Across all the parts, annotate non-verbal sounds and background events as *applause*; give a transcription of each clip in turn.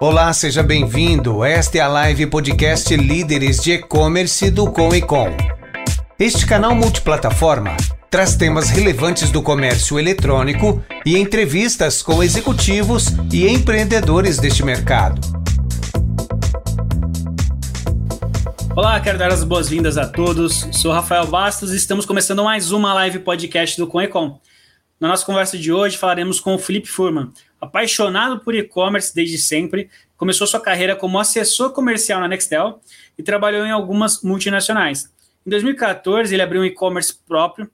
Olá, seja bem-vindo. Esta é a live podcast Líderes de E-Commerce do Com e Com. Este canal multiplataforma traz temas relevantes do comércio eletrônico e entrevistas com executivos e empreendedores deste mercado. Olá, quero dar as boas-vindas a todos. Sou Rafael Bastos e estamos começando mais uma live podcast do Conecom. Na nossa conversa de hoje falaremos com o Felipe Furman, apaixonado por e-commerce desde sempre, começou sua carreira como assessor comercial na Nextel e trabalhou em algumas multinacionais. Em 2014, ele abriu um e-commerce próprio,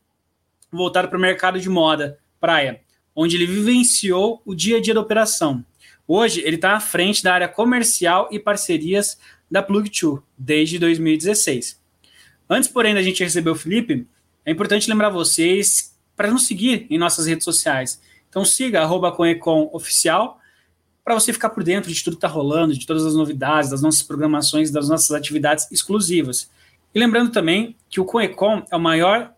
voltado para o mercado de moda, praia, onde ele vivenciou o dia a dia da operação. Hoje, ele está à frente da área comercial e parcerias da Plug2 desde 2016. Antes, porém, da gente receber o Felipe, é importante lembrar vocês para nos seguir em nossas redes sociais. Então siga arroba Conecom Oficial para você ficar por dentro de tudo que está rolando, de todas as novidades, das nossas programações, das nossas atividades exclusivas. E lembrando também que o Conecom é o maior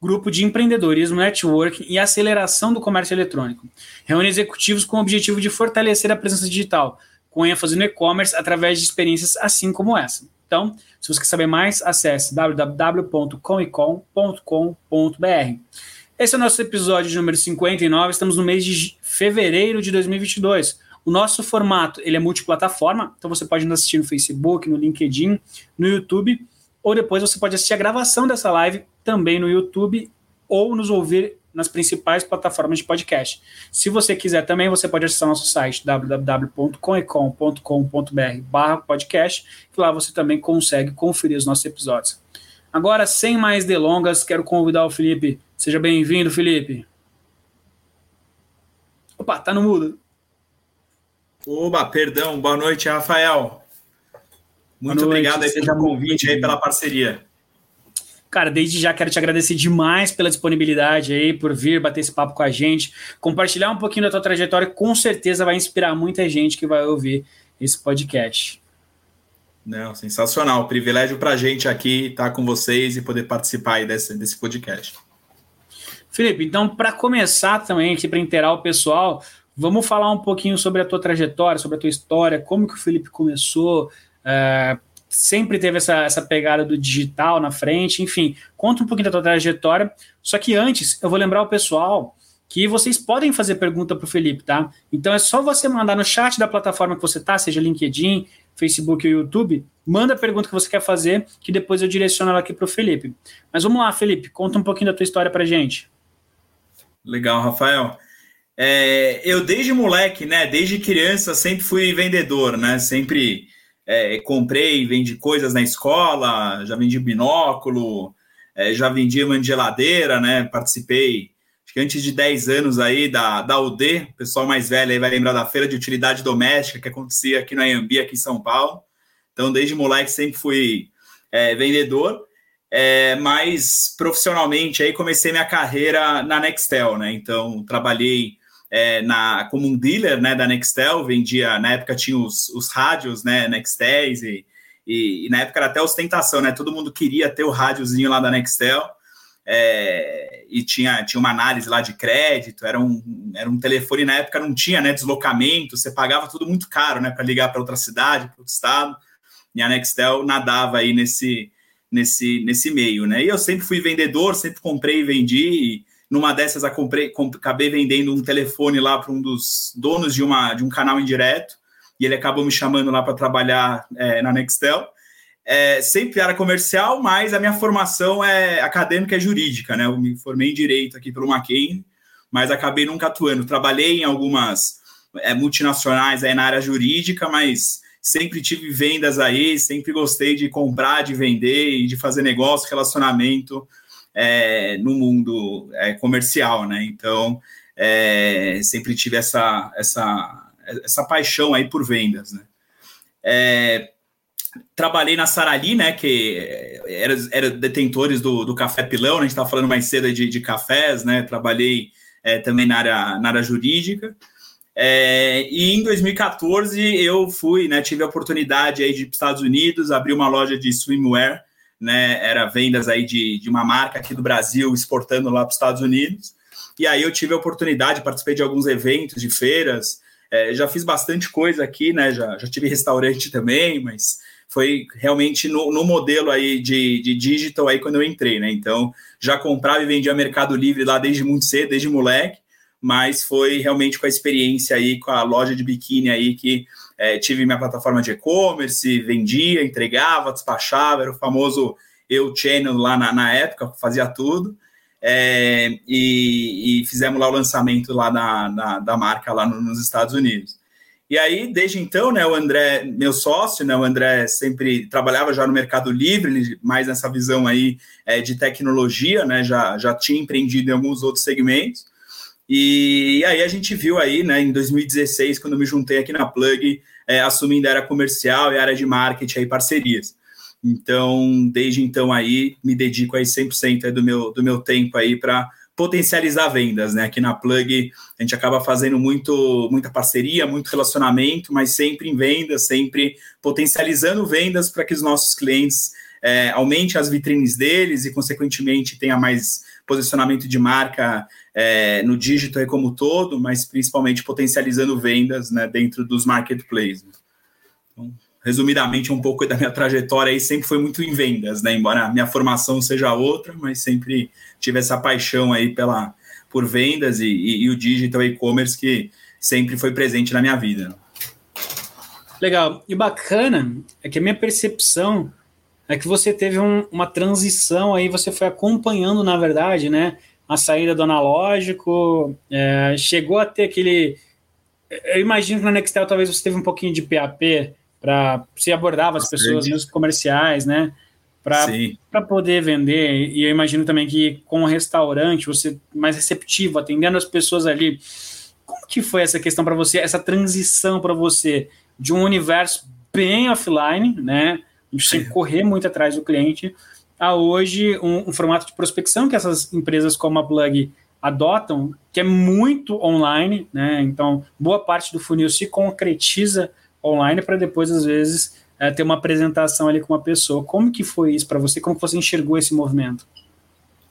grupo de empreendedorismo, networking e aceleração do comércio eletrônico. Reúne executivos com o objetivo de fortalecer a presença digital, com ênfase no e-commerce através de experiências assim como essa. Então, se você quer saber mais, acesse www.comicom.com.br. Esse é o nosso episódio número 59, estamos no mês de fevereiro de 2022. O nosso formato ele é multiplataforma, então você pode nos assistir no Facebook, no LinkedIn, no YouTube, ou depois você pode assistir a gravação dessa live também no YouTube ou nos ouvir nas principais plataformas de podcast. Se você quiser também, você pode acessar nosso site www.conecom.com.br podcast, que lá você também consegue conferir os nossos episódios. Agora, sem mais delongas, quero convidar o Felipe. Seja bem-vindo, Felipe. Opa, tá no mudo. Oba, perdão. Boa noite, Rafael. Muito noite, obrigado aí pelo convite aí, pela parceria. Cara, desde já quero te agradecer demais pela disponibilidade aí, por vir bater esse papo com a gente, compartilhar um pouquinho da tua trajetória, com certeza vai inspirar muita gente que vai ouvir esse podcast. Não, sensacional. Privilégio para a gente aqui estar com vocês e poder participar desse, desse podcast. Felipe, então, para começar também aqui, para inteirar o pessoal, vamos falar um pouquinho sobre a tua trajetória, sobre a tua história, como que o Felipe começou, é, sempre teve essa, essa pegada do digital na frente, enfim, conta um pouquinho da tua trajetória. Só que antes, eu vou lembrar o pessoal que vocês podem fazer pergunta para o Felipe, tá? Então é só você mandar no chat da plataforma que você tá, seja LinkedIn, Facebook ou YouTube, manda a pergunta que você quer fazer, que depois eu direciono ela aqui para o Felipe. Mas vamos lá, Felipe, conta um pouquinho da tua história para gente. Legal, Rafael. É, eu desde moleque, né, desde criança, sempre fui vendedor, né, sempre é, comprei, vendi coisas na escola, já vendi binóculo, é, já vendi uma geladeira, né? Participei, acho que antes de 10 anos aí da, da UD, o pessoal mais velho aí vai lembrar da feira de utilidade doméstica que acontecia aqui na Iambi, aqui em São Paulo. Então, desde moleque sempre fui é, vendedor, é, mas profissionalmente aí comecei minha carreira na Nextel, né? Então, trabalhei é, na, como um dealer né, da Nextel, vendia, na época tinha os, os rádios, né, Nextéis, e, e, e, na época era até ostentação, né, todo mundo queria ter o rádiozinho lá da Nextel, é, e tinha, tinha uma análise lá de crédito, era um, era um telefone, na época não tinha né, deslocamento, você pagava tudo muito caro né, para ligar para outra cidade, para outro estado, e a Nextel nadava aí nesse, nesse, nesse meio, né, e eu sempre fui vendedor, sempre comprei e vendi, numa dessas, eu comprei, acabei vendendo um telefone lá para um dos donos de, uma, de um canal indireto, e ele acabou me chamando lá para trabalhar é, na Nextel. É, sempre era comercial, mas a minha formação é acadêmica e jurídica, né? Eu me formei em direito aqui pelo Mackenzie, mas acabei nunca atuando. Trabalhei em algumas é, multinacionais aí na área jurídica, mas sempre tive vendas aí, sempre gostei de comprar, de vender e de fazer negócio, relacionamento é, no mundo é, comercial, né? Então, é, sempre tive essa, essa, essa paixão aí por vendas, né? É, trabalhei na Sarali, né? Que era, era detentores do, do café pilão, né? a gente estava falando mais cedo de, de cafés, né? Trabalhei é, também na área, na área jurídica. É, e em 2014 eu fui, né? Tive a oportunidade aí de ir para os Estados Unidos, abrir uma loja de swimwear né? Era vendas aí de, de uma marca aqui do Brasil exportando lá para os Estados Unidos. E aí eu tive a oportunidade, participei de alguns eventos, de feiras, é, já fiz bastante coisa aqui, né? Já, já tive restaurante também, mas foi realmente no, no modelo aí de, de digital aí quando eu entrei, né? Então já comprava e vendia Mercado Livre lá desde muito cedo, desde moleque, mas foi realmente com a experiência aí com a loja de biquíni aí que é, tive minha plataforma de e-commerce, vendia, entregava, despachava, era o famoso eu channel lá na, na época, fazia tudo. É, e, e, fizemos lá o lançamento lá na, na da marca lá no, nos Estados Unidos. E aí, desde então, né, o André, meu sócio, né, o André sempre trabalhava já no Mercado Livre, mais nessa visão aí é, de tecnologia, né, já, já tinha empreendido em alguns outros segmentos. E, e aí a gente viu aí, né, em 2016, quando me juntei aqui na Plug, é, assumindo a área comercial e área de marketing aí, parcerias. Então, desde então aí, me dedico aí 100% do meu, do meu tempo aí para potencializar vendas, né? Aqui na Plug a gente acaba fazendo muito, muita parceria, muito relacionamento, mas sempre em vendas, sempre potencializando vendas para que os nossos clientes é, aumentem as vitrines deles e, consequentemente, tenha mais posicionamento de marca é, no digital como todo, mas principalmente potencializando vendas né, dentro dos marketplaces. Então, resumidamente, um pouco da minha trajetória aí sempre foi muito em vendas, né? Embora a minha formação seja outra, mas sempre tive essa paixão aí pela, por vendas e, e, e o digital e-commerce que sempre foi presente na minha vida. Legal. E bacana é que a minha percepção é que você teve um, uma transição aí, você foi acompanhando, na verdade, né? A saída do analógico, é, chegou a ter aquele. Eu imagino que na Nextel talvez você teve um pouquinho de PAP para se abordava as pessoas nos comerciais, né? Para poder vender. E eu imagino também que com o restaurante, você mais receptivo, atendendo as pessoas ali. Como que foi essa questão para você, essa transição para você de um universo bem offline, né? Que correr muito atrás do cliente, a hoje um, um formato de prospecção que essas empresas como a Plug adotam, que é muito online, né? Então, boa parte do funil se concretiza online para depois, às vezes, é, ter uma apresentação ali com uma pessoa. Como que foi isso para você? Como que você enxergou esse movimento?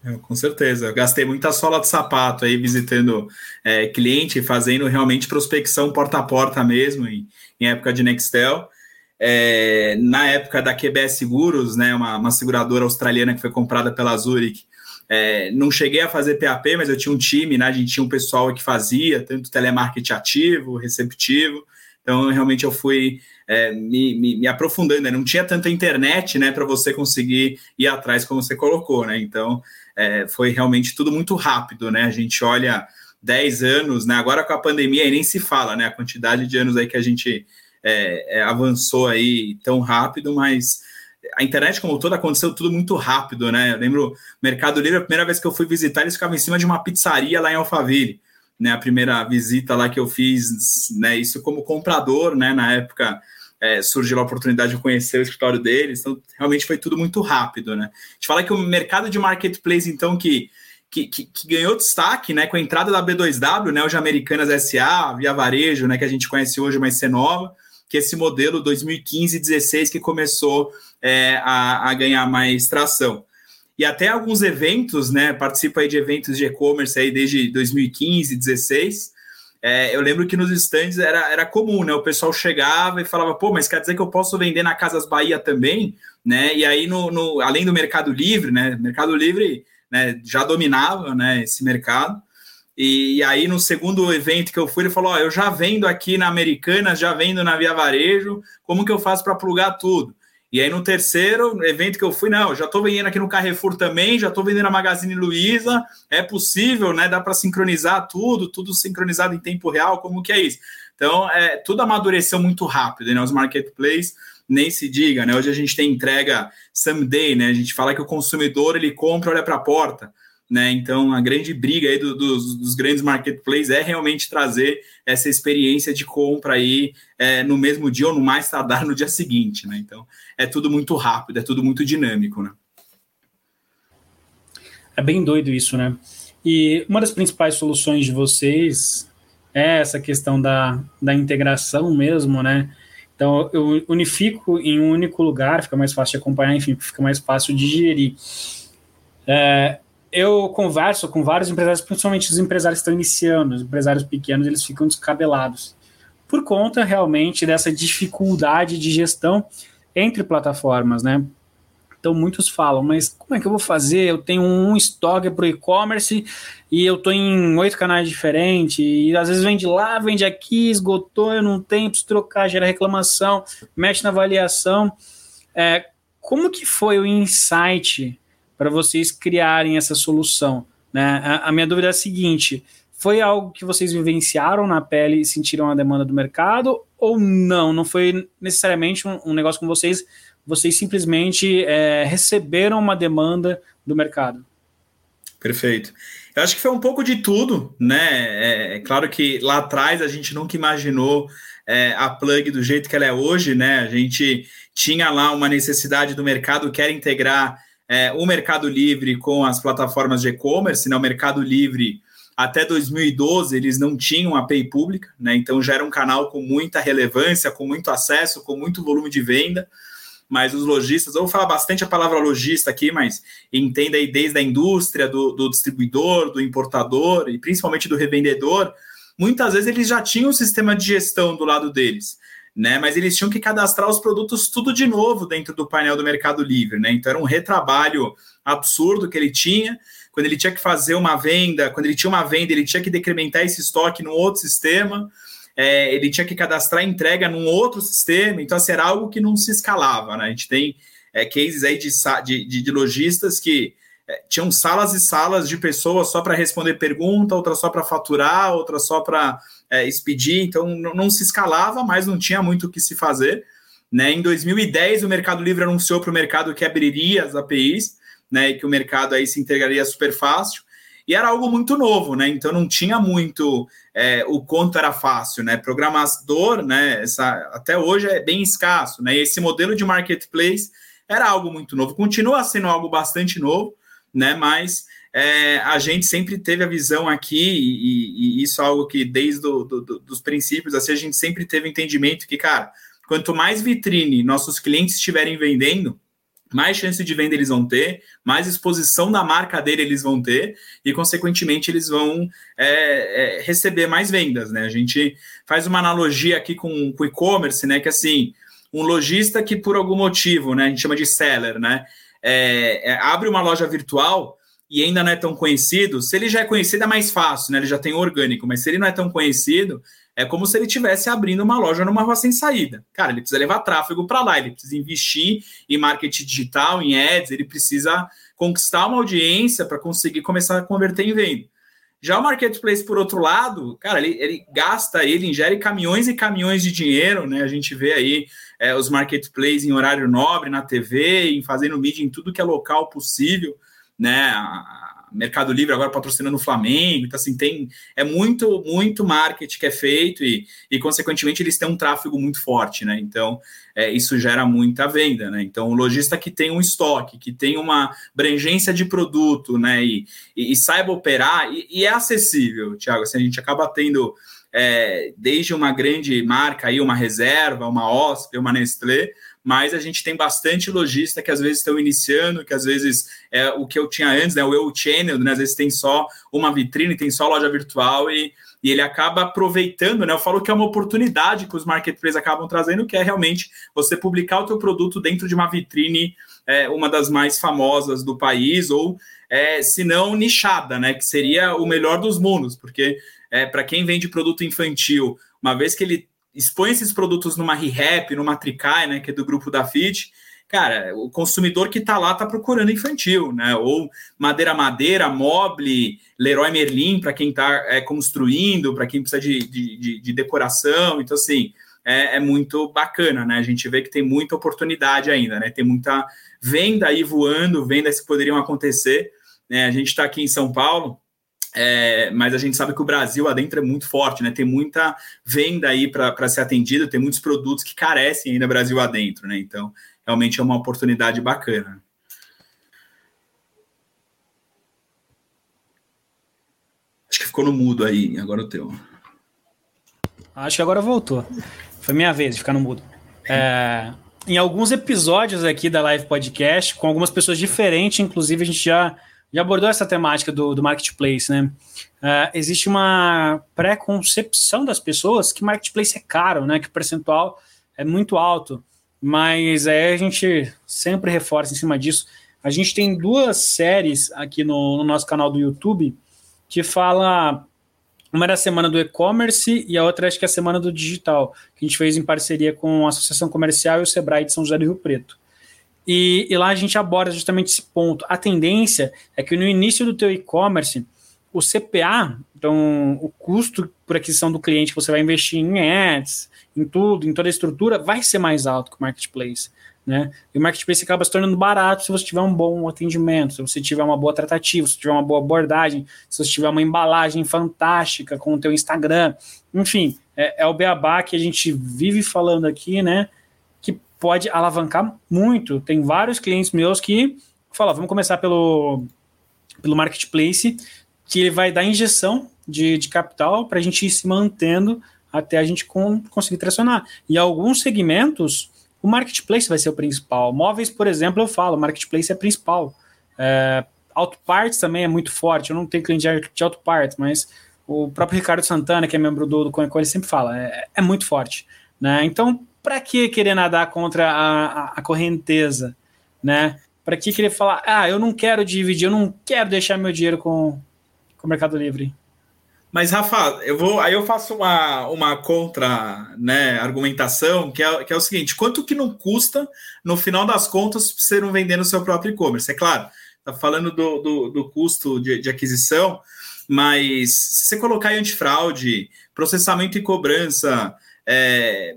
Eu, com certeza. Eu gastei muita sola de sapato aí visitando é, cliente, fazendo realmente prospecção porta a porta mesmo, em, em época de Nextel. É, na época da QBS Seguros, né, uma, uma, seguradora australiana que foi comprada pela Zurich, é, não cheguei a fazer PAP, mas eu tinha um time, né, a gente tinha um pessoal que fazia, tanto telemarketing ativo, receptivo, então, realmente, eu fui é, me, me, me, aprofundando. Né? Não tinha tanta internet né, para você conseguir ir atrás, como você colocou. Né? Então, é, foi realmente tudo muito rápido. Né? A gente olha 10 anos, né? agora com a pandemia, aí nem se fala né? a quantidade de anos aí que a gente é, é avançou aí tão rápido, mas a internet como toda aconteceu tudo muito rápido, né? Eu lembro Mercado Livre, a primeira vez que eu fui visitar, eles ficavam em cima de uma pizzaria lá em Alphaville né, a primeira visita lá que eu fiz, né, isso como comprador, né, na época é, surgiu a oportunidade de conhecer o escritório deles, então realmente foi tudo muito rápido, né. A gente fala que o mercado de marketplace, então, que, que, que, que ganhou destaque, né, com a entrada da B2W, né, hoje Americanas SA, Via Varejo, né, que a gente conhece hoje, mas ser nova, que esse modelo 2015-16 que começou é, a, a ganhar mais tração e até alguns eventos, né? Participo aí de eventos de e-commerce aí desde 2015, 2016. É, eu lembro que nos stands era, era comum, né? O pessoal chegava e falava, pô, mas quer dizer que eu posso vender na Casas Bahia também, né? E aí, no, no além do Mercado Livre, né? Mercado Livre né, já dominava né, esse mercado. E, aí, no segundo evento que eu fui, ele falou: eu já vendo aqui na Americanas, já vendo na Via Varejo, como que eu faço para plugar tudo? E aí no terceiro evento que eu fui, não, já estou vendendo aqui no Carrefour também, já estou vendendo na Magazine Luiza, é possível, né? Dá para sincronizar tudo, tudo sincronizado em tempo real, como que é isso? Então, é, tudo amadureceu muito rápido, né? Os marketplaces nem se diga, né? Hoje a gente tem entrega someday, né? A gente fala que o consumidor ele compra, olha para a porta. Né? Então, a grande briga aí do, dos, dos, grandes marketplaces é realmente trazer essa experiência de compra aí é, no mesmo dia ou no mais tardar no dia seguinte. Né? Então, é tudo muito rápido, é tudo muito dinâmico. Né? É bem doido isso, né? E uma das principais soluções de vocês é essa questão da, da integração mesmo, né? Então, eu unifico em um único lugar, fica mais fácil de acompanhar, enfim, fica mais fácil de gerir. É, eu converso com vários empresários, principalmente os empresários que estão iniciando, os empresários pequenos, eles ficam descabelados. por conta realmente dessa dificuldade de gestão entre plataformas, né? Então muitos falam, mas como é que eu vou fazer? Eu tenho um estoque para o e-commerce e eu estou em oito canais diferentes, e às vezes vende lá, vende aqui, esgotou, eu não tenho, preciso trocar, gera reclamação, mexe na avaliação. É, como que foi o insight para vocês criarem essa solução? Né? A, a, minha dúvida é a seguinte: foi algo que vocês vivenciaram na pele e sentiram a demanda do mercado, ou não? Não foi necessariamente um, um negócio com vocês, vocês simplesmente é, receberam uma demanda do mercado? Perfeito. Eu acho que foi um pouco de tudo, né? É, é claro que lá atrás a gente nunca imaginou é, a plug do jeito que ela é hoje, né? A gente tinha lá uma necessidade do mercado que era integrar é, o Mercado Livre com as plataformas de e-commerce, né? O Mercado Livre até 2012 eles não tinham API pública, né? Então já era um canal com muita relevância, com muito acesso, com muito volume de venda mas os lojistas, eu vou falar bastante a palavra lojista aqui, mas entenda aí desde a indústria, do, do distribuidor, do importador e principalmente do revendedor, muitas vezes eles já tinham um sistema de gestão do lado deles. Né, mas eles tinham que cadastrar os produtos tudo de novo dentro do painel do Mercado Livre, né? Então era um retrabalho absurdo que ele tinha. Quando ele tinha que fazer uma venda, quando ele tinha uma venda, ele tinha que decrementar esse estoque num outro sistema é, ele tinha que cadastrar entrega num outro sistema, então assim, era algo que não se escalava, né? A gente tem é, cases aí de, de, de lojistas que é, tinham salas e salas de pessoas só para responder pergunta, outra só para faturar, outra só para é, expedir, então não, não, se escalava, mas não tinha muito o que se fazer. Né? Em 2010, o Mercado Livre anunciou para o mercado que abriria as APIs, né, e que o mercado aí se integraria super fácil e era algo muito novo, né? Então não tinha muito é, o quanto era fácil, né? Programador, né? Essa, até hoje é bem escasso, né? E esse modelo de marketplace era algo muito novo, continua sendo algo bastante novo, né? Mas é, a gente sempre teve a visão aqui, e, e isso é algo que desde do, do, dos princípios, assim, a gente sempre teve entendimento que, cara, quanto mais vitrine nossos clientes estiverem vendendo, mais chance de venda eles vão ter, mais exposição da marca dele eles vão ter, e, consequentemente, eles vão é, é, receber mais vendas, né? A gente faz uma analogia aqui com o e-commerce, né? Que assim, um lojista que, por algum motivo, né, a gente chama de seller, né? É, é abre uma loja virtual e ainda não é tão conhecido, se ele já é conhecido é mais fácil, né? Ele já tem orgânico, mas se ele não é tão conhecido, é como se ele estivesse abrindo uma loja numa rua sem saída. Cara, ele precisa levar tráfego para lá, ele precisa investir em marketing digital, em ads, ele precisa conquistar uma audiência para conseguir começar a converter em venda. Já o marketplace, por outro lado, cara, ele, ele, gasta, ele ingere caminhões e caminhões de dinheiro, né? A gente vê aí é, os marketplaces em horário nobre, na TV, em fazendo mídia em tudo que é local possível, né? Mercado Livre agora patrocinando o Flamengo, então assim, tem é muito, muito marketing que é feito e, e consequentemente eles têm um tráfego muito forte, né? Então, é, isso gera muita venda, né? Então, o lojista que tem um estoque, que tem uma abrangência de produto, né? E, e, e saiba operar, e, e, é acessível, Thiago, assim, a gente acaba tendo é, desde uma grande marca aí, uma reserva, uma OSP, uma Nestlé, mas a gente tem bastante lojista que às vezes estão iniciando, que às vezes é o que eu tinha antes, né? O eu channel, né? Às vezes tem só uma vitrine, tem só loja virtual e, e ele acaba aproveitando, né? Eu falo que é uma oportunidade que os marketplaces acabam trazendo, que é realmente você publicar o teu produto dentro de uma vitrine, é, uma das mais famosas do país, ou é, se não nichada, né? Que seria o melhor dos mundos, porque é, para quem vende produto infantil, uma vez que ele expõe esses produtos numa ReHap, numa Tricai, né, que é do grupo da FIT, cara, o consumidor que está lá está procurando infantil, né? Ou madeira madeira, mobile, Leroy Merlin para quem está é, construindo, para quem precisa de, de, de, decoração. Então, assim, é, é, muito bacana, né? A gente vê que tem muita oportunidade ainda, né? Tem muita venda aí voando, vendas que poderiam acontecer. Né? A gente está aqui em São Paulo, é, mas a gente sabe que o Brasil adentro é muito forte, né? Tem muita venda aí para ser atendida, tem muitos produtos que carecem ainda Brasil adentro, né? Então, realmente é uma oportunidade bacana. Acho que ficou no mudo aí, agora o teu. Acho que agora voltou. Foi minha vez de ficar no mudo. É, em alguns episódios aqui da Live Podcast, com algumas pessoas diferentes, inclusive a gente já já abordou essa temática do, do marketplace, né? Uh, existe uma pré-concepção das pessoas que marketplace é caro, né? Que o percentual é muito alto. Mas aí a gente sempre reforça em cima disso. A gente tem duas séries aqui no, no nosso canal do YouTube que fala uma era a semana do e-commerce e a outra acho que é a semana do digital, que a gente fez em parceria com a Associação Comercial e o Sebrae de São José do Rio Preto. E, e lá a gente aborda justamente esse ponto. A tendência é que no início do teu e-commerce, o CPA, então o custo por aquisição do cliente que você vai investir em ads, em tudo, em toda a estrutura, vai ser mais alto que o marketplace. Né? E o marketplace acaba se tornando barato se você tiver um bom atendimento, se você tiver uma boa tratativa, se tiver uma boa abordagem, se você tiver uma embalagem fantástica com o teu Instagram, enfim, é, é o beabá que a gente vive falando aqui, né? Pode alavancar muito. Tem vários clientes meus que falam, vamos começar pelo, pelo marketplace, que ele vai dar injeção de, de capital para a gente ir se mantendo até a gente com, conseguir tracionar. E alguns segmentos o marketplace vai ser o principal. Móveis, por exemplo, eu falo, marketplace é principal. É, auto parts também é muito forte. Eu não tenho cliente de auto parts, mas o próprio Ricardo Santana, que é membro do, do Coincon, ele sempre fala, é, é muito forte. Né? Então, para que querer nadar contra a, a, a correnteza? Né? Para que querer falar, ah, eu não quero dividir, eu não quero deixar meu dinheiro com, com o Mercado Livre? Mas, Rafa, eu vou, aí eu faço uma, uma contra né, argumentação, que é, que é o seguinte: quanto que não custa, no final das contas, você não vender no seu próprio e-commerce? É claro, tá falando do, do, do custo de, de, aquisição, mas se você colocar em antifraude, processamento e cobrança, é,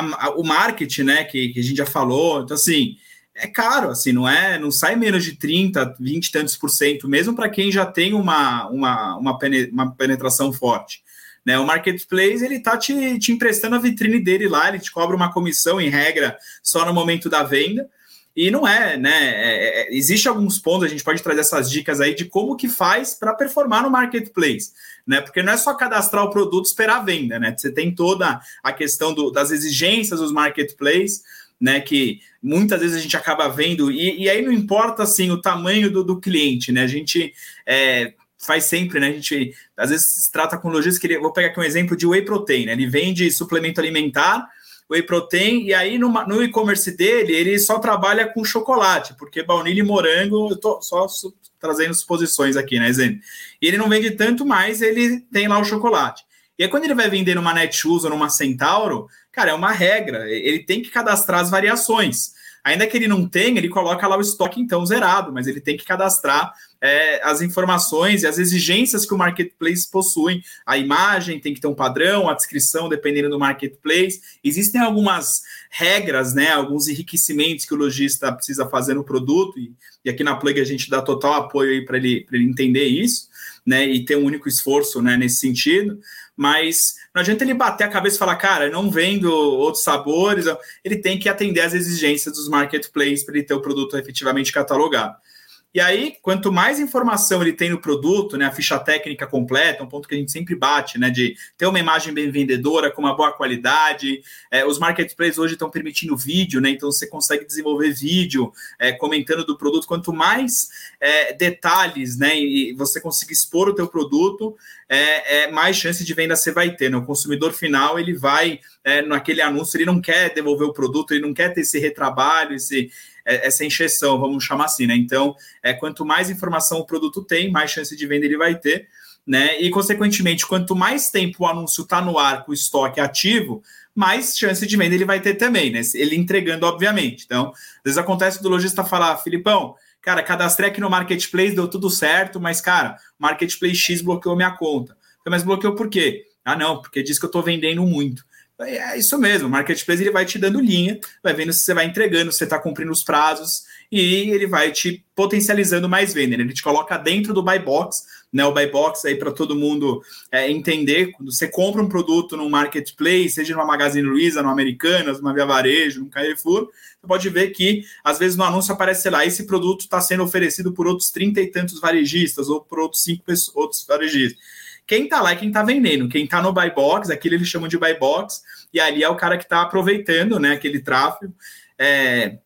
a, a, o marketing, né, que, que a gente já falou, então assim é caro, assim, não é, não sai menos de 30, 20 e tantos por cento, mesmo para quem já tem uma, uma, uma, penetração forte. Né? O marketplace ele tá te, te emprestando a vitrine dele lá, ele te cobra uma comissão em regra só no momento da venda. E não é, né? É, é, existe alguns pontos, a gente pode trazer essas dicas aí de como que faz para performar no marketplace, né? Porque não é só cadastrar o produto e esperar a venda, né? Você tem toda a questão do, das exigências dos marketplaces né? Que muitas vezes a gente acaba vendo, e, e aí não importa assim o tamanho do, do cliente, né? A gente é, faz sempre, né? A gente às vezes se trata com lojistas que vou pegar aqui um exemplo de whey protein, né? Ele vende suplemento alimentar, whey protein, e aí no, e-commerce dele ele só trabalha com chocolate, porque baunilha e morango, eu tô só trazendo suposições aqui, né, Zen? E ele não vende tanto mais, ele tem lá o chocolate. E aí, quando ele vai vender numa Netshoes ou numa Centauro, cara, é uma regra. Ele tem que cadastrar as variações. Ainda que ele não tenha, ele coloca lá o estoque então zerado, mas ele tem que cadastrar é, as informações e as exigências que o marketplace possui. A imagem tem que ter um padrão, a descrição, dependendo do marketplace. Existem algumas regras, né, alguns enriquecimentos que o lojista precisa fazer no produto, e, e aqui na Plug a gente dá total apoio para ele, ele entender isso, né, e ter um único esforço né, nesse sentido mas não adianta ele bater a cabeça e falar, cara, não vendo outros sabores, ele tem que atender às exigências dos marketplaces para ele ter o produto efetivamente catalogado. E aí, quanto mais informação ele tem no produto, né, a ficha técnica completa, um ponto que a gente sempre bate, né, de ter uma imagem bem vendedora, com uma boa qualidade. É, os marketplaces hoje estão permitindo vídeo, né, então você consegue desenvolver vídeo é, comentando do produto. Quanto mais é, detalhes, né, e você conseguir expor o teu produto, é, é, mais chance de venda você vai ter. Né? O consumidor final ele vai é, naquele anúncio, ele não quer devolver o produto, ele não quer ter esse retrabalho, esse essa encheção, vamos chamar assim, né? Então, é, quanto mais informação o produto tem, mais chance de venda ele vai ter, né? E, consequentemente, quanto mais tempo o anúncio está no ar com o estoque ativo, mais chance de venda ele vai ter também, né? Ele entregando, obviamente. Então, às vezes acontece do lojista falar, Filipão, cara, cadastrei aqui no Marketplace, deu tudo certo, mas, cara, Marketplace X bloqueou minha conta. Mas bloqueou por quê? Ah, não, porque diz que eu estou vendendo muito. É isso mesmo, o marketplace ele vai te dando linha, vai vendo se você vai entregando, se você está cumprindo os prazos, e ele vai te potencializando mais venda. Né? Ele te coloca dentro do buy box, né? O buy box aí para todo mundo é, entender. Quando você compra um produto no marketplace, seja numa Magazine Luiza, no Americanas, numa Via Varejo, no Carrefour, você pode ver que às vezes no anúncio aparece, sei lá, esse produto está sendo oferecido por outros trinta e tantos varejistas ou por outros cinco outros varejistas. Quem está lá é quem está vendendo. Quem está no buy box, aquilo eles chamam de buy box, e ali é o cara que está aproveitando né, aquele tráfego. É,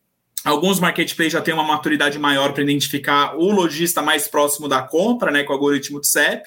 Alguns marketplaces já têm uma maturidade maior para identificar o lojista mais próximo da compra, né, com o algoritmo do CEP,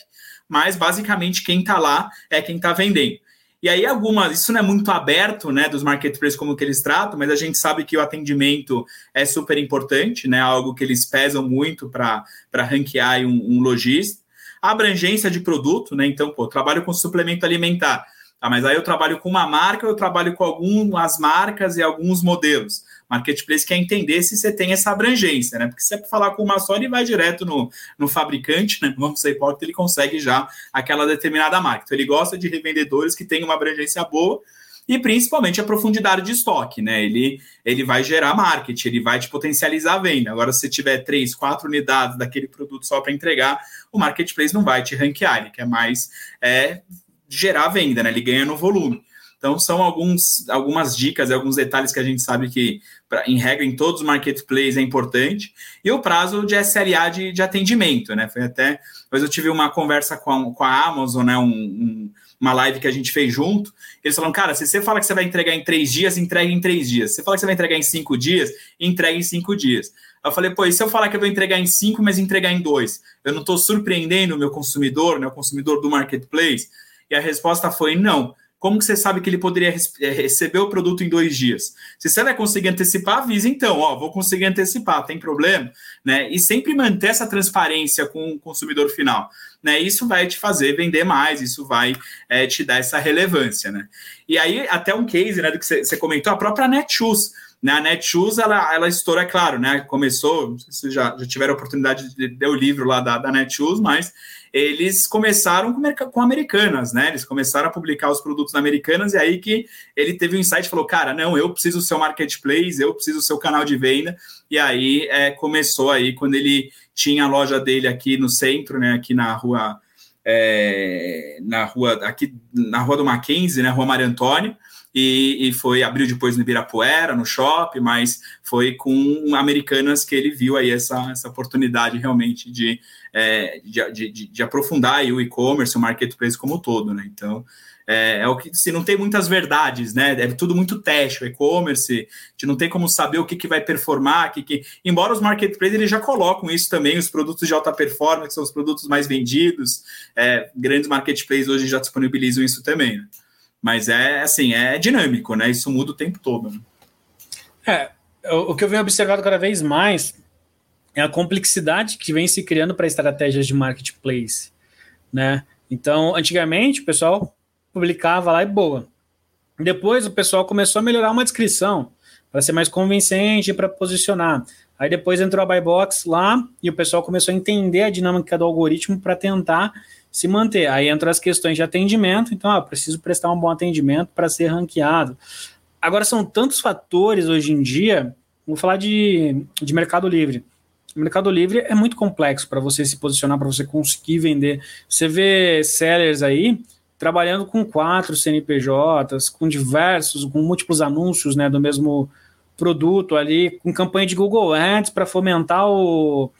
mas basicamente quem está lá é quem está vendendo. E aí, algumas, isso não é muito aberto, né, dos marketplaces como que eles tratam, mas a gente sabe que o atendimento é super importante, né, algo que eles pesam muito para ranquear um, um lojista. Abrangência de produto, né, então, pô, trabalho com suplemento alimentar, tá, mas aí eu trabalho com uma marca, eu trabalho com algumas marcas e alguns modelos. Marketplace quer entender se você tem essa abrangência, né? Porque se você falar com uma só, ele vai direto no, no fabricante, né? Vamos ser hipócrita, ele consegue já aquela determinada marca. Então, ele gosta de revendedores que têm uma abrangência boa e principalmente a profundidade de estoque, né? Ele, ele vai gerar marketing, ele vai te potencializar a venda. Agora, se tiver três, quatro unidades daquele produto só para entregar, o marketplace não vai te ranquear, ele quer mais é, gerar venda, né? Ele ganha no volume. Então, são alguns, algumas dicas alguns detalhes que a gente sabe que, pra, em regra, em todos os marketplaces é importante. E o prazo de SLA de, de atendimento, né? Foi até. Depois eu tive uma conversa com a, com a Amazon, né? Um, um, uma live que a gente fez junto. Eles falaram, cara, se você fala que você vai entregar em três dias, entrega em três dias. Se você fala que você vai entregar em cinco dias, entrega em cinco dias. Eu falei, pô, e se eu falar que eu vou entregar em cinco, mas entregar em dois? Eu não estou surpreendendo o meu consumidor, né? O consumidor do marketplace? E a resposta foi não como que você sabe que ele poderia eh, receber o produto em dois dias? Se você vai conseguir antecipar, avisa então, ó, vou conseguir antecipar, tem problema? Né? E sempre manter essa transparência com o consumidor final. Né? Isso vai te fazer vender mais, isso vai é, te dar essa relevância. Né? E aí, até um case né, do que você comentou, a própria Netshoes. Né? A Netshoes, ela, ela estoura, é claro, né? Começou, não sei se já, já tiveram oportunidade de ler o livro lá da, da Netshoes, mas eles começaram com, com americanas, né? Eles começaram a publicar os produtos na americanas e aí que ele teve um insight falou: cara, não, eu preciso do seu marketplace, eu preciso do seu canal de venda. E aí é, começou aí quando ele tinha a loja dele aqui no centro, né? Aqui na rua. É, na rua aqui na rua do Mackenzie, né, Rua Mário Antônio, e, e, foi abriu depois no Ibirapuera, no shopping, mas foi com americanas que ele viu aí essa, essa oportunidade realmente de é, de, de, de, aprofundar o e-commerce, o marketplace como um todo, né? Então, é, é, o que se não tem muitas verdades, né? É tudo muito teste, o e-commerce, a gente não tem como saber o que, que vai performar, que, que... embora os marketplaces eles já colocam isso também, os produtos de alta performance, que são os produtos mais vendidos, é, grandes marketplaces hoje já disponibilizam isso também, né? Mas é assim, é dinâmico, né? Isso muda o tempo todo. Né? É, o que eu venho observado cada vez mais é a complexidade que vem se criando para estratégias de marketplace, né? Então, antigamente o pessoal publicava lá e boa. Depois o pessoal começou a melhorar uma descrição para ser mais convincente para posicionar. Aí depois entrou a buy box lá e o pessoal começou a entender a dinâmica do algoritmo para tentar se manter. Aí entram as questões de atendimento, então, ah, preciso prestar um bom atendimento para ser ranqueado. Agora são tantos fatores hoje em dia, vou falar de, de Mercado Livre. O Mercado Livre é muito complexo para você se posicionar, para você conseguir vender. Você vê sellers aí trabalhando com quatro CNPJs, com diversos, com múltiplos anúncios né, do mesmo produto ali, com campanha de Google Ads para fomentar o,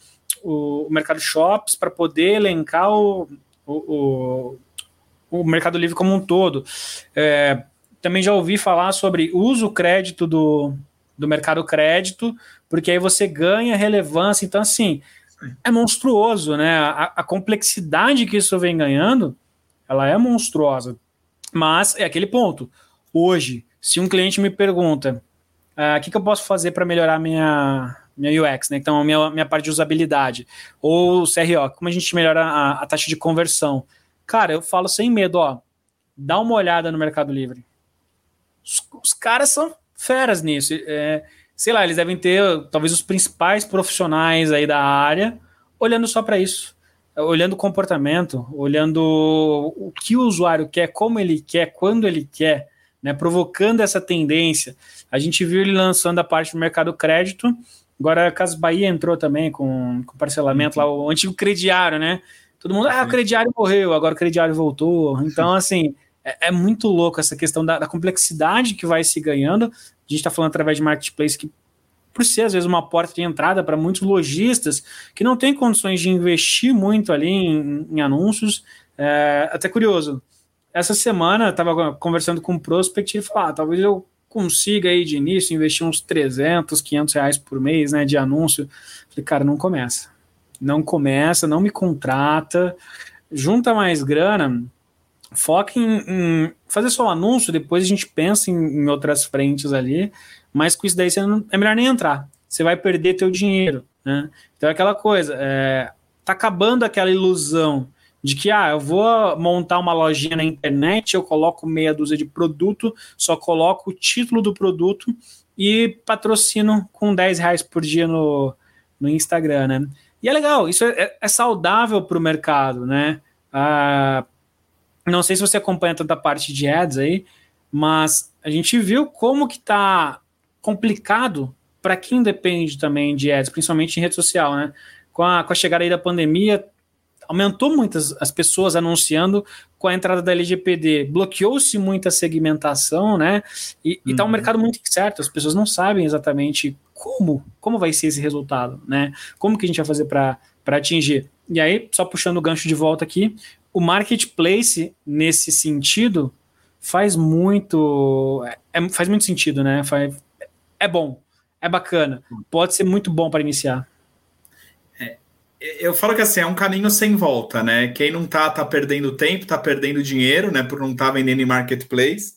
o, Mercado Shops, para poder elencar o, o, o, o, Mercado Livre como um todo. É, também já ouvi falar sobre uso crédito do, do mercado crédito, porque aí você ganha relevância. Então, assim, é monstruoso, né? A, a, complexidade que isso vem ganhando, ela é monstruosa. Mas é aquele ponto. Hoje, se um cliente me pergunta ah, o uh, que, que eu posso fazer para melhorar minha, minha UX, né? Então, minha, minha parte de usabilidade, ou CRO, como a gente melhora a, a taxa de conversão? Cara, eu falo sem medo, ó, dá uma olhada no Mercado Livre. Os, os caras são feras nisso. É, sei lá, eles devem ter talvez os principais profissionais aí da área olhando só para isso. Olhando o comportamento, olhando o que o usuário quer, como ele quer, quando ele quer, né, provocando essa tendência. A gente viu ele lançando a parte do mercado crédito, agora a Casa Bahia entrou também com, com parcelamento uhum. lá, o antigo crediário, né? Todo mundo, ah, o crediário morreu, agora o crediário voltou. Então, *laughs* assim, é, é muito louco essa questão da, da, complexidade que vai se ganhando. A gente está falando através de marketplace que, por ser às vezes uma porta de entrada para muitos lojistas que não têm condições de investir muito ali em, em anúncios. É, até curioso. Essa semana eu estava conversando com um prospect e ele falou: ah, talvez eu consiga aí de início investir uns 300, 500 reais por mês, né, de anúncio. Falei, cara, não começa. Não começa, não me contrata, junta mais grana, foca em, em fazer só o anúncio, depois a gente pensa em, em, outras frentes ali, mas com isso daí você não, é melhor nem entrar. Você vai perder teu dinheiro, né? Então é aquela coisa, é, tá acabando aquela ilusão de que ah, eu vou montar uma lojinha na internet, eu coloco meia dúzia de produto, só coloco o título do produto e patrocino com 10 reais por dia no, no Instagram, né? E é legal, isso é, é saudável para o mercado, né? Ah, não sei se você acompanha toda a parte de ads aí, mas a gente viu como que tá complicado para quem depende também de ads, principalmente em rede social, né? Com a, com a chegada aí da pandemia, aumentou muitas as pessoas anunciando com a entrada da LGPD, bloqueou-se muita segmentação, né? E, uhum. e tá um uhum. mercado muito incerto, as pessoas não sabem exatamente como, como vai ser esse resultado, né? Como que a gente vai fazer para atingir? E aí, só puxando o gancho de volta aqui, o marketplace nesse sentido faz muito é, faz muito sentido, né? Faz, é bom, é bacana, pode ser muito bom para iniciar eu falo que assim, é um caminho sem volta, né? Quem não tá, tá perdendo tempo, tá perdendo dinheiro, né? Por não tá vendendo em marketplace.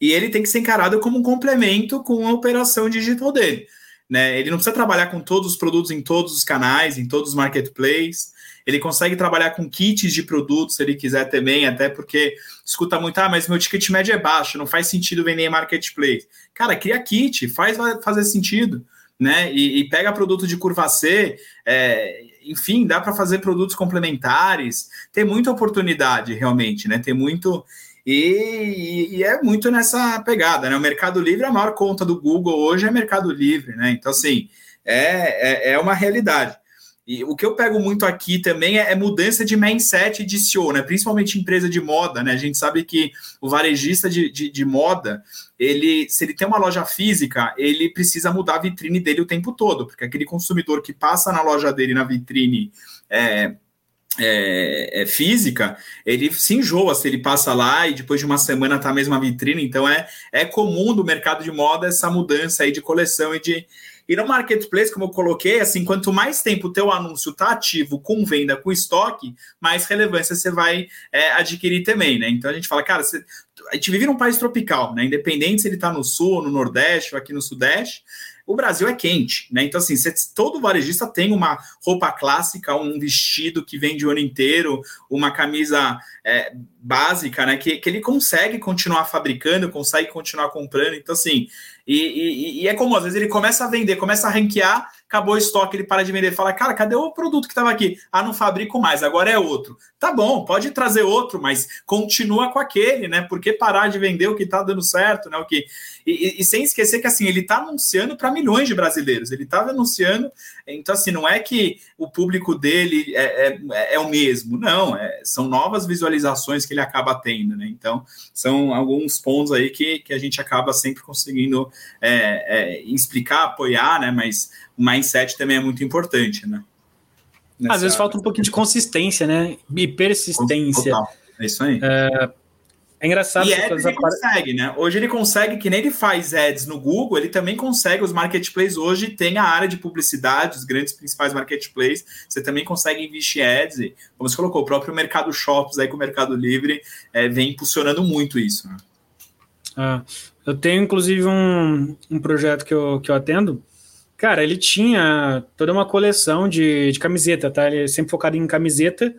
E ele tem que ser encarado como um complemento com a operação digital dele. Né? Ele não precisa trabalhar com todos os produtos em todos os canais, em todos os marketplaces. Ele consegue trabalhar com kits de produtos se ele quiser também, até porque escuta muito, ah, mas meu ticket médio é baixo, não faz sentido vender em marketplace. Cara, cria kit, faz fazer sentido, né? E, e pega produto de curva C, é, enfim, dá para fazer produtos complementares, tem muita oportunidade realmente, né? Tem muito. E, e, é muito nessa pegada, né? O Mercado Livre, a maior conta do Google hoje é Mercado Livre, né? Então, assim, é, é, é uma realidade. E o que eu pego muito aqui também é, é, mudança de mindset de CEO, né? Principalmente empresa de moda, né? A gente sabe que o varejista de, de, de, moda, ele, se ele tem uma loja física, ele precisa mudar a vitrine dele o tempo todo, porque aquele consumidor que passa na loja dele na vitrine é, é, é, física, ele se enjoa se ele passa lá e depois de uma semana tá a mesma vitrine. Então é, é comum do mercado de moda essa mudança aí de coleção e de e no marketplace, como eu coloquei, assim, quanto mais tempo o teu anúncio está ativo com venda, com estoque, mais relevância você vai é, adquirir também, né? Então a gente fala, cara, você, a gente vive num país tropical, né? Independente se ele está no sul, no nordeste ou aqui no sudeste, o Brasil é quente, né? Então, assim, todo varejista tem uma roupa clássica, um vestido que vende o ano inteiro, uma camisa é, básica, né? Que, que ele consegue continuar fabricando, consegue continuar comprando. Então, assim, e, e, e, é como às vezes ele começa a vender, começa a ranquear, acabou o estoque, ele para de vender, fala, cara, cadê o produto que estava aqui? Ah, não fabrico mais, agora é outro. Tá bom, pode trazer outro, mas continua com aquele, né? Por que parar de vender o que está dando certo, né? O que e, e, sem esquecer que assim ele está anunciando para milhões de brasileiros, ele estava anunciando, então assim não é que o público dele é, é, é o mesmo, não, é, são novas visualizações que ele acaba tendo, né? Então são alguns pontos aí que, que a gente acaba sempre conseguindo é, é, explicar, apoiar, né? Mas o mindset também é muito importante, né? Nessa... Às vezes falta um pouquinho de consistência, né? E persistência. Total. É isso aí. É, é engraçado. E ads ele consegue, né? Hoje ele consegue, que nem ele faz ads no Google, ele também consegue, os marketplaces hoje tem a área de publicidade, os grandes principais marketplaces, você também consegue investir ads, e, como você colocou, o próprio Mercado Shops aí com o Mercado Livre é, vem impulsionando muito isso. Né? Ah, eu tenho, inclusive, um, um projeto que eu, que eu atendo, Cara, ele tinha toda uma coleção de, de camiseta, tá? Ele é sempre focado em camiseta.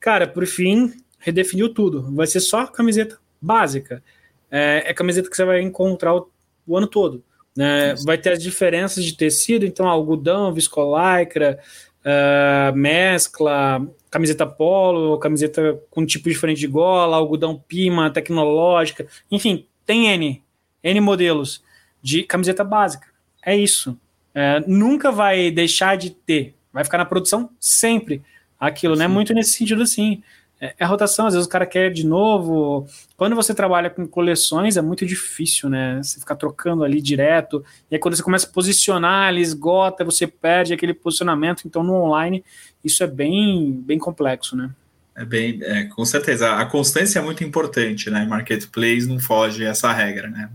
Cara, por fim, redefiniu tudo. Vai ser só camiseta básica. É, é camiseta que você vai encontrar o, o ano todo. Né? Vai ter as diferenças de tecido, então algodão, viscolaicra, uh, mescla, camiseta polo, camiseta com tipo diferente de gola, algodão pima, tecnológica, enfim, tem N, N modelos de camiseta básica. É isso é, nunca vai deixar de ter, vai ficar na produção sempre aquilo, né? Sim. né? Muito nesse sentido assim. É, é rotação, às vezes o cara quer de novo. Quando você trabalha com coleções, é muito difícil, né? Você ficar trocando ali direto. E aí, quando você começa a posicionar, ele esgota, você perde aquele posicionamento. Então, no online, isso é bem, bem complexo, né? É bem, é, com certeza. A constância é muito importante, né? Marketplace não foge essa regra, né?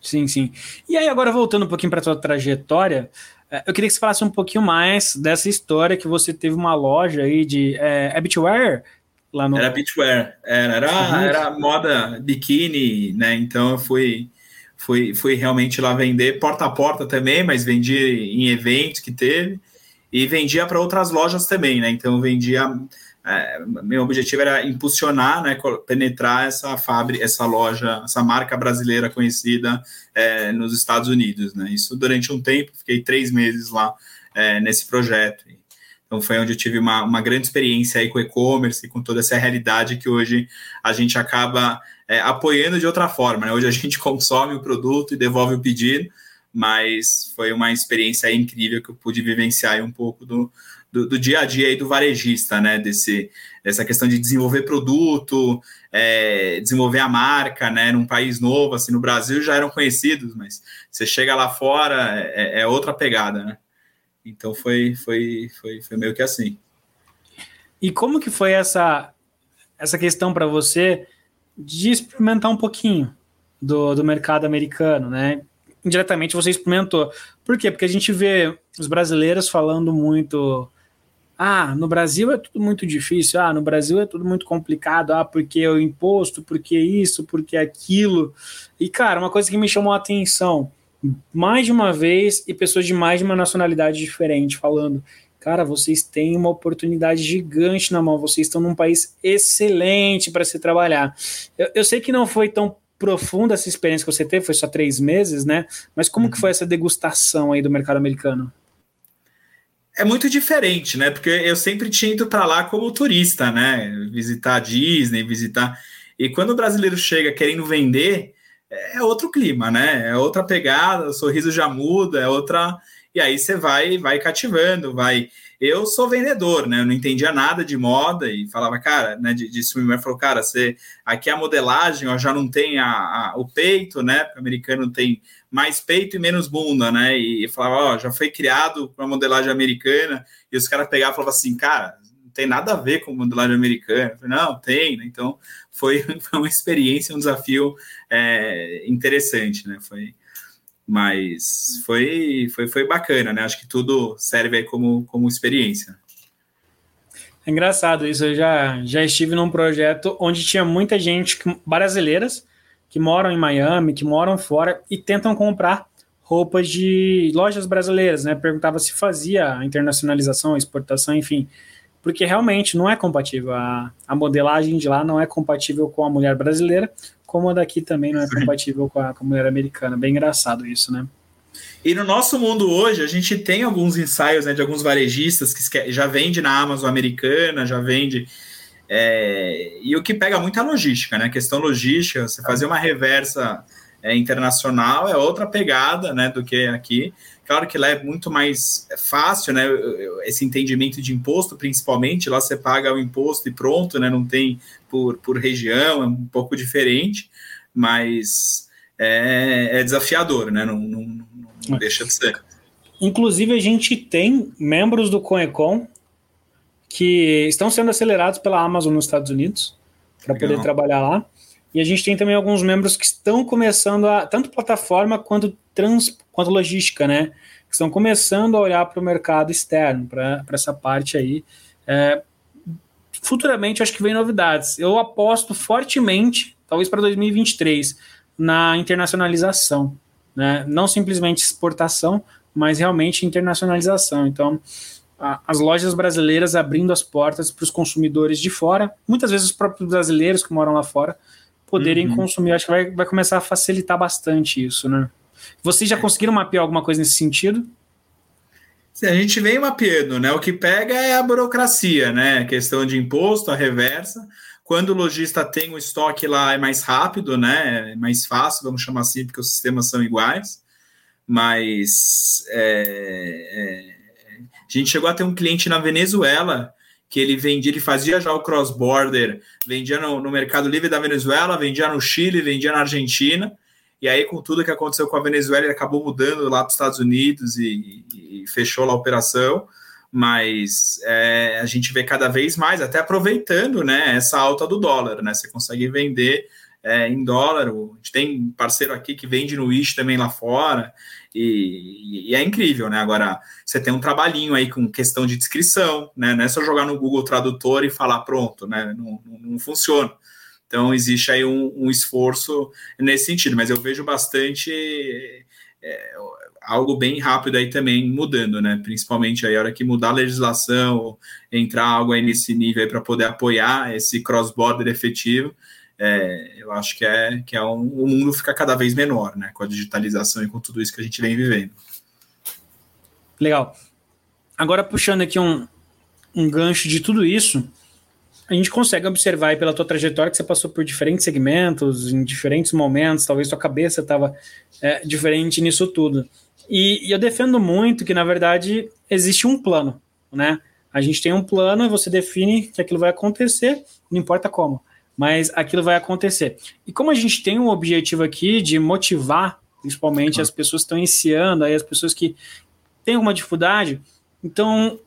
Sim, sim. E aí, agora voltando um pouquinho para a sua trajetória, é, eu queria que você falasse um pouquinho mais dessa história que você teve uma loja aí de é, beachwear lá no. Era beachwear, era, era, era moda biquíni, né? Então eu fui, fui, fui realmente lá vender porta a porta também, mas vendi em eventos que teve e vendia para outras lojas também, né? Então vendia é, meu objetivo era impulsionar, né, penetrar essa fábrica, essa loja, essa marca brasileira conhecida é, nos Estados Unidos, né? Isso durante um tempo, fiquei três meses lá é, nesse projeto. Então foi onde eu tive uma, uma grande experiência aí com e-commerce, com toda essa realidade que hoje a gente acaba é, apoiando de outra forma. Né? Hoje a gente *laughs* consome o produto e devolve o pedido, mas foi uma experiência incrível que eu pude vivenciar um pouco do, do, do, dia a dia aí do varejista, né? Desse, dessa questão de desenvolver produto, é, desenvolver a marca, né? Num país novo, assim, no Brasil já eram conhecidos, mas você chega lá fora, é, é outra pegada, né? Então foi, foi, foi, foi meio que assim. E como que foi essa, essa questão para você de experimentar um pouquinho do, do mercado americano, né? Indiretamente você experimentou. Por quê? Porque a gente vê os brasileiros falando muito ah, no Brasil é tudo muito difícil, ah, no Brasil é tudo muito complicado, ah, porque o imposto, porque isso, porque aquilo. E, cara, uma coisa que me chamou a atenção, mais de uma vez, e pessoas de mais de uma nacionalidade diferente falando, cara, vocês têm uma oportunidade gigante na mão, vocês estão num país excelente para se trabalhar. Eu, eu, sei que não foi tão profunda essa experiência que você teve, foi só três meses, né? Mas como que uhum. foi essa degustação aí do mercado americano? é muito diferente, né? Porque eu sempre tinha ido para lá como turista, né? Visitar a Disney, visitar. E quando o brasileiro chega querendo vender, é outro clima, né? É outra pegada, o sorriso já muda, é outra. E aí você vai, vai cativando, vai. Eu sou vendedor, né? Eu não entendia nada de moda e falava, cara, né? De, de swimwear, falou, cara, você aqui a modelagem ó, já não tem a, a, o peito, né? O americano tem mais peito e menos bunda, né? E, falava, ó, já foi criado com a modelagem americana, e os caras pegavam e falavam assim, cara, tem nada a ver com modelagem americana. Falei, não, tem, né? Então foi, *laughs* foi uma experiência, um desafio é, interessante, né? Foi, mas foi, foi, foi bacana, né? Acho que tudo serve como, como experiência. É engraçado isso, eu já, já estive num projeto onde tinha muita gente brasileiras que moram em Miami, que moram fora e tentam comprar roupas de lojas brasileiras, né? Perguntava se fazia a internacionalização, exportação, enfim, porque realmente não é compatível. A, a modelagem de lá não é compatível com a mulher brasileira, como a daqui também não é compatível com a, com a mulher americana. Bem engraçado isso, né? E no nosso mundo hoje, a gente tem alguns ensaios né, de alguns varejistas que já vende na Amazon americana, já vende é, e o que pega muito é a logística, né? A questão logística, você fazer uma reversa é, internacional é outra pegada, né, do que aqui. Claro que lá é muito mais fácil, né? Esse entendimento de imposto, principalmente, lá você paga o imposto e pronto, né? Não tem por, por região, é um pouco diferente, mas é, é desafiador, né? Não, não, não deixa de ser. Inclusive, a gente tem membros do Conecon que estão sendo acelerados pela Amazon nos Estados Unidos para poder trabalhar lá. E a gente tem também alguns membros que estão começando a, tanto plataforma quanto, trans, quanto logística, né? Que estão começando a olhar para o mercado externo, para essa parte aí. É, futuramente, acho que vem novidades. Eu aposto fortemente, talvez para 2023, na internacionalização. Né? Não simplesmente exportação, mas realmente internacionalização. Então, as lojas brasileiras abrindo as portas para os consumidores de fora, muitas vezes os próprios brasileiros que moram lá fora, poderem uhum. consumir. Acho que vai, vai começar a facilitar bastante isso, né? Vocês já conseguiram mapear alguma coisa nesse sentido? Sim, a gente vem mapeando, né? O que pega é a burocracia, né? A questão de imposto, a reversa. Quando o lojista tem o estoque lá, é mais rápido, né? É mais fácil, vamos chamar assim, porque os sistemas são iguais. Mas é, é a gente chegou a ter um cliente na Venezuela que ele vendia, ele fazia já o cross-border, vendia no, no, Mercado Livre da Venezuela, vendia no Chile, vendia na Argentina, e aí com tudo que aconteceu com a Venezuela, ele acabou mudando lá para os Estados Unidos e, e, fechou lá a operação, mas é, a gente vê cada vez mais, até aproveitando né, essa alta do dólar, né? Você consegue vender é, em dólar. A gente tem parceiro aqui que vende no Wish também lá fora, e, e, é incrível, né? Agora, você tem um trabalhinho aí com questão de descrição, né? Não é só jogar no Google Tradutor e falar pronto, né? Não, não, não funciona. Então, existe aí um, um, esforço nesse sentido, mas eu vejo bastante é, algo bem rápido aí também mudando, né? Principalmente aí a hora que mudar a legislação, entrar algo aí nesse nível para poder apoiar esse cross-border efetivo, é, eu acho que é que é um, o mundo fica cada vez menor, né? Com a digitalização e com tudo isso que a gente vem vivendo. Legal. Agora puxando aqui um, um gancho de tudo isso, a gente consegue observar pela tua trajetória que você passou por diferentes segmentos, em diferentes momentos, talvez tua cabeça estava é, diferente nisso tudo. E, e, eu defendo muito que, na verdade, existe um plano, né? A gente tem um plano e você define que aquilo vai acontecer, não importa como mas aquilo vai acontecer. E como a gente tem um objetivo aqui de motivar, principalmente as pessoas que estão iniciando, aí as pessoas que têm alguma dificuldade, então,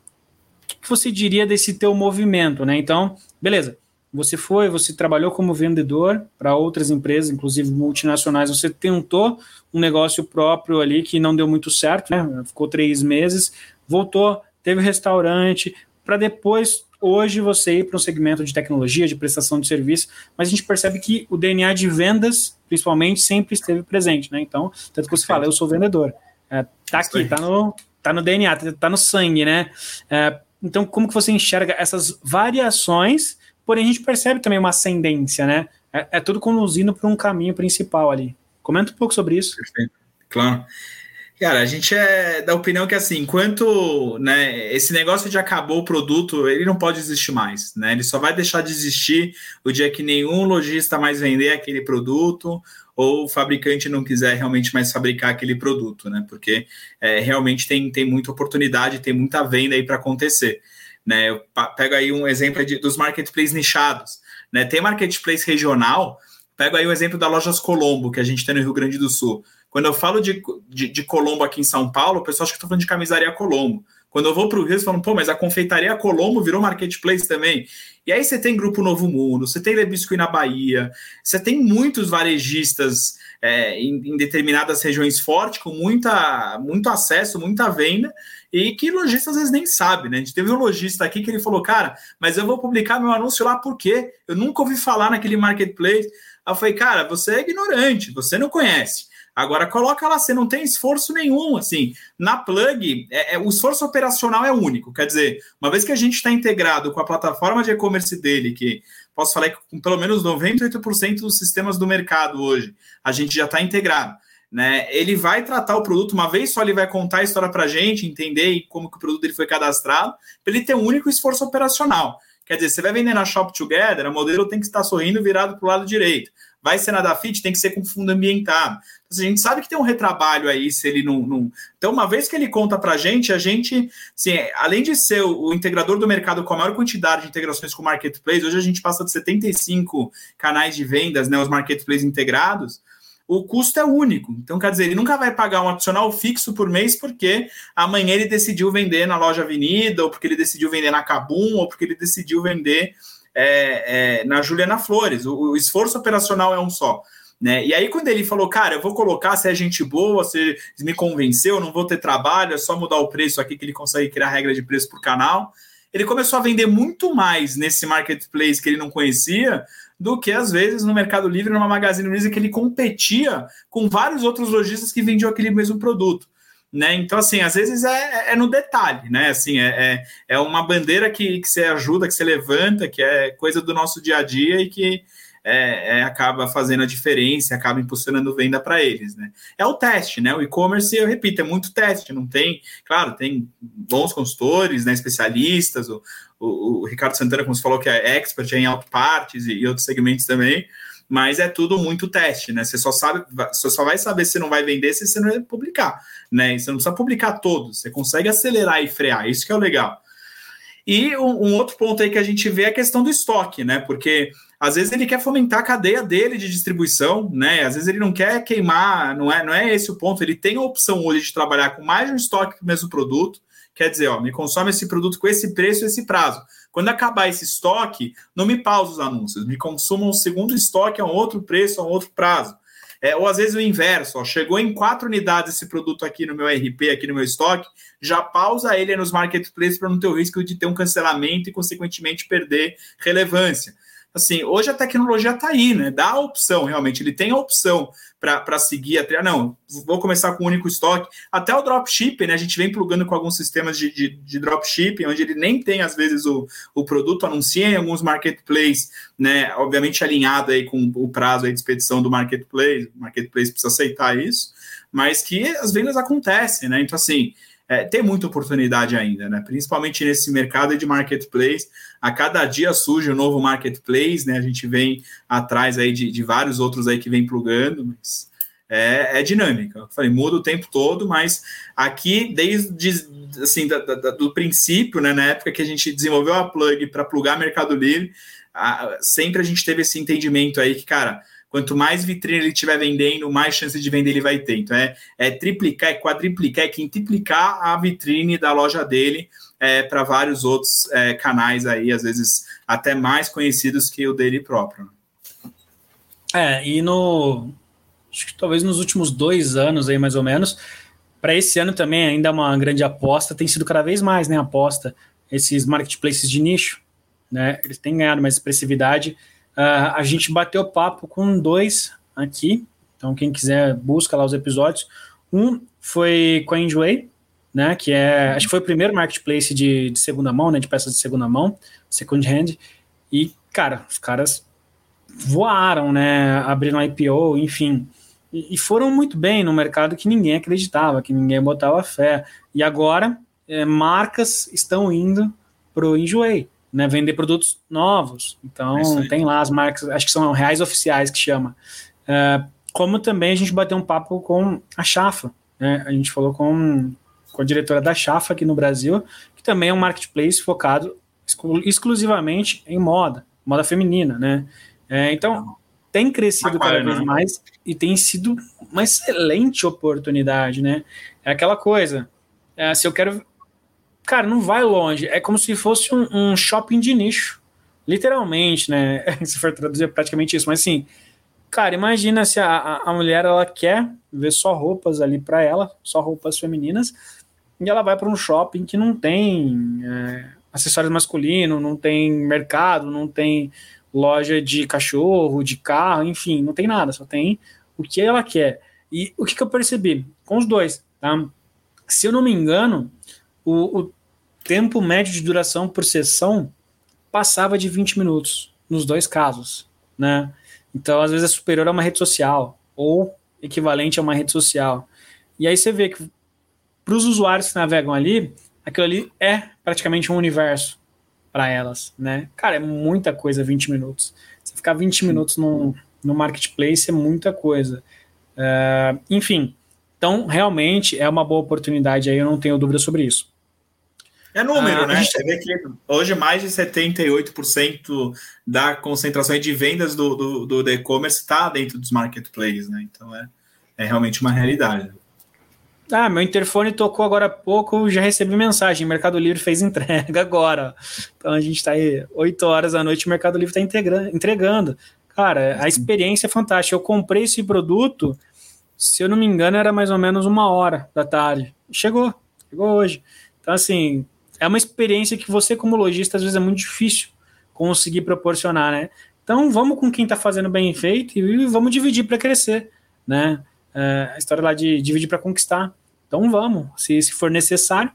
o que você diria desse teu movimento, né? Então, beleza, você foi, você trabalhou como vendedor para outras empresas, inclusive multinacionais, você tentou um negócio próprio ali que não deu muito certo, né? Ficou três meses, voltou, teve restaurante, para depois hoje você ir para um segmento de tecnologia, de prestação de serviço, mas a gente percebe que o DNA de vendas, principalmente, sempre esteve presente, né? Então, tanto que você fala, eu sou vendedor. É, tá aqui, tá no, tá no DNA, tá, tá no sangue, né? É, então, como que você enxerga essas variações, porém a gente percebe também uma ascendência, né? É, é tudo conduzindo para um caminho principal ali. Comenta um pouco sobre isso. Perfeito. Claro. Cara, a gente é da opinião que assim, enquanto né, esse negócio de acabou o produto, ele não pode existir mais, né? Ele só vai deixar de existir o dia que nenhum lojista mais vender aquele produto ou o fabricante não quiser realmente mais fabricar aquele produto, né? Porque é, realmente tem, tem muita oportunidade, tem muita venda aí para acontecer. Né? Eu pego aí um exemplo de, dos marketplaces nichados. Né? Tem marketplace regional, pego aí o exemplo da Lojas Colombo, que a gente tem no Rio Grande do Sul. Quando eu falo de, de, de Colombo aqui em São Paulo, o pessoal acha que eu estou falando de camisaria Colombo. Quando eu vou para o Rio, eles falam, pô, mas a confeitaria Colombo virou marketplace também. E aí você tem Grupo Novo Mundo, você tem Lebiscuit na Bahia, você tem muitos varejistas é, em, em, determinadas regiões fortes, com muita, muito acesso, muita venda, e que lojista às vezes nem sabe, né? A gente teve um lojista aqui que ele falou, cara, mas eu vou publicar meu anúncio lá por quê? Eu nunca ouvi falar naquele marketplace. Aí eu falei, cara, você é ignorante, você não conhece. Agora coloca lá, você não tem esforço nenhum, assim. Na plug, é, é, o esforço operacional é único. Quer dizer, uma vez que a gente está integrado com a plataforma de e-commerce dele, que posso falar que com pelo menos 98% dos sistemas do mercado hoje, a gente já está integrado. Né, ele vai tratar o produto uma vez só, ele vai contar a história para a gente, entender como que o produto dele foi cadastrado, para ele ter um único esforço operacional. Quer dizer, você vai vender na Shop Together, o modelo tem que estar sorrindo virado para o lado direito. Vai ser na Dafit, tem que ser com fundo ambientado. Então, a gente sabe que tem um retrabalho aí, se ele não. não... Então, uma vez que ele conta para a gente, a gente, assim, além de ser o, o, integrador do mercado com a maior quantidade de integrações com o marketplace, hoje a gente passa de 75 canais de vendas, né, os marketplaces integrados o custo é único. Então, quer dizer, ele nunca vai pagar um adicional fixo por mês porque amanhã ele decidiu vender na loja Avenida, ou porque ele decidiu vender na Cabum, ou porque ele decidiu vender é, é, na Juliana Flores. O, o, esforço operacional é um só. Né? E aí, quando ele falou, cara, eu vou colocar se é gente boa, se me convenceu, não vou ter trabalho, é só mudar o preço aqui que ele consegue criar regra de preço por canal. Ele começou a vender muito mais nesse marketplace que ele não conhecia do que às vezes no Mercado Livre, numa Magazine Luiza, que ele competia com vários outros lojistas que vendiam aquele mesmo produto. Né? Então, assim, às vezes é, é no detalhe, né? Assim, é, é, é uma bandeira que, que você ajuda, que você levanta, que é coisa do nosso dia a dia e que é, é, acaba fazendo a diferença, acaba impulsionando venda para eles, né? É o teste, né? O e-commerce, eu repito, é muito teste, não tem, claro, tem bons consultores, né, especialistas, o, o, o Ricardo Santana, como você falou, que é expert em autopartes e, e outros segmentos também, mas é tudo muito teste, né? Você só sabe, você só vai saber se não vai vender se você não publicar, né? E você não precisa publicar todos, você consegue acelerar e frear, isso que é o legal. E um, um, outro ponto aí que a gente vê é a questão do estoque, né? Porque às vezes ele quer fomentar a cadeia dele de distribuição, né? Às vezes ele não quer queimar, não é, não é esse o ponto. Ele tem a opção hoje de trabalhar com mais um estoque do mesmo produto. Quer dizer, ó, me consome esse produto com esse preço e esse prazo. Quando acabar esse estoque, não me pausa os anúncios, me consuma um segundo estoque a um outro preço, a um outro prazo. É, ou às vezes o inverso, ó, chegou em quatro unidades esse produto aqui no meu RP, aqui no meu estoque, já pausa ele nos marketplaces para não ter o risco de ter um cancelamento e, consequentemente, perder relevância assim, hoje a tecnologia está aí, né? Dá a opção, realmente, ele tem a opção para seguir a trilha. Não, vou começar com o único estoque. Até o dropshipping, né? A gente vem plugando com alguns sistemas de, de, de dropshipping, onde ele nem tem, às vezes, o, o produto, anuncia em alguns marketplaces, né? Obviamente alinhado aí com o prazo aí de expedição do marketplace, o marketplace precisa aceitar isso, mas que as vendas acontecem, né? Então, assim, é, tem muita oportunidade ainda, né? Principalmente nesse mercado de marketplace. A cada dia surge um novo marketplace, né? A gente vem atrás aí de, de vários outros aí que vem plugando, mas é, é dinâmica. Eu falei, muda o tempo todo, mas aqui, desde assim, da, da, do princípio, né? Na época que a gente desenvolveu a plug para plugar Mercado Livre, a, sempre a gente teve esse entendimento aí que, cara, Quanto mais vitrine ele estiver vendendo, mais chance de vender ele vai ter. Então é, é triplicar, é quadriplicar, é quintuplicar a vitrine da loja dele é, para vários outros é, canais aí, às vezes até mais conhecidos que o dele próprio. É, e no. Acho que talvez nos últimos dois anos aí, mais ou menos, para esse ano também ainda é uma grande aposta, tem sido cada vez mais, né? Aposta esses marketplaces de nicho, né? Eles têm ganhado mais expressividade Uh, a gente bateu papo com dois aqui, então quem quiser busca lá os episódios. Um foi com a Enjoy, né, que é, acho que foi o primeiro marketplace de, de segunda mão, né, de peças de segunda mão, second hand, e, cara, os caras voaram, né, abriram IPO, enfim, e, e foram muito bem no mercado que ninguém acreditava, que ninguém botava fé, e agora é, marcas estão indo pro Enjoy, né, vender produtos novos. Então, é tem lá as marcas, acho que são reais oficiais que chama. É, como também a gente bateu um papo com a Chafa, né? A gente falou com, com a diretora da Chafa aqui no Brasil, que também é um marketplace focado exclu exclusivamente em moda, moda feminina, né? É, então, tem crescido cada vez mais e tem sido uma excelente oportunidade, né? É aquela coisa, é, se eu quero cara, não vai longe. É como se fosse um, um shopping de nicho. Literalmente, né? *laughs* se for traduzir é praticamente isso. Mas assim, cara, imagina se a, a mulher ela quer ver só roupas ali para ela, só roupas femininas, e ela vai para um shopping que não tem é, acessórios masculinos, não tem mercado, não tem loja de cachorro, de carro, enfim, não tem nada, só tem o que ela quer. E o que, que eu percebi? Com os dois, tá? Se eu não me engano, o, o tempo médio de duração por sessão passava de 20 minutos nos dois casos, né? Então, às vezes é superior a uma rede social ou equivalente a uma rede social. E aí você vê que para os usuários que navegam ali, aquilo ali é praticamente um universo para elas, né? Cara, é muita coisa 20 minutos. Você ficar 20 minutos no, no marketplace é muita coisa. Uh, enfim, então realmente é uma boa oportunidade aí, eu não tenho dúvida sobre isso. É número, ah, né? Gente... Você vê que hoje mais de 78% da concentração de vendas do, do, do e-commerce está dentro dos marketplaces, né? Então é, é realmente uma realidade. Ah, meu interfone tocou agora há pouco, já recebi mensagem. Mercado Livre fez entrega *laughs* agora. Então a gente está aí 8 horas da noite, o Mercado Livre está entregando. Cara, a experiência é fantástica. Eu comprei esse produto, se eu não me engano, era mais ou menos uma hora da tarde. Chegou, chegou hoje. Então, assim, é uma experiência que você, como lojista, às vezes é muito difícil conseguir proporcionar, né? Então vamos com quem está fazendo bem feito e vamos dividir para crescer, né? É, a história lá de dividir para conquistar. Então vamos, se, se for necessário.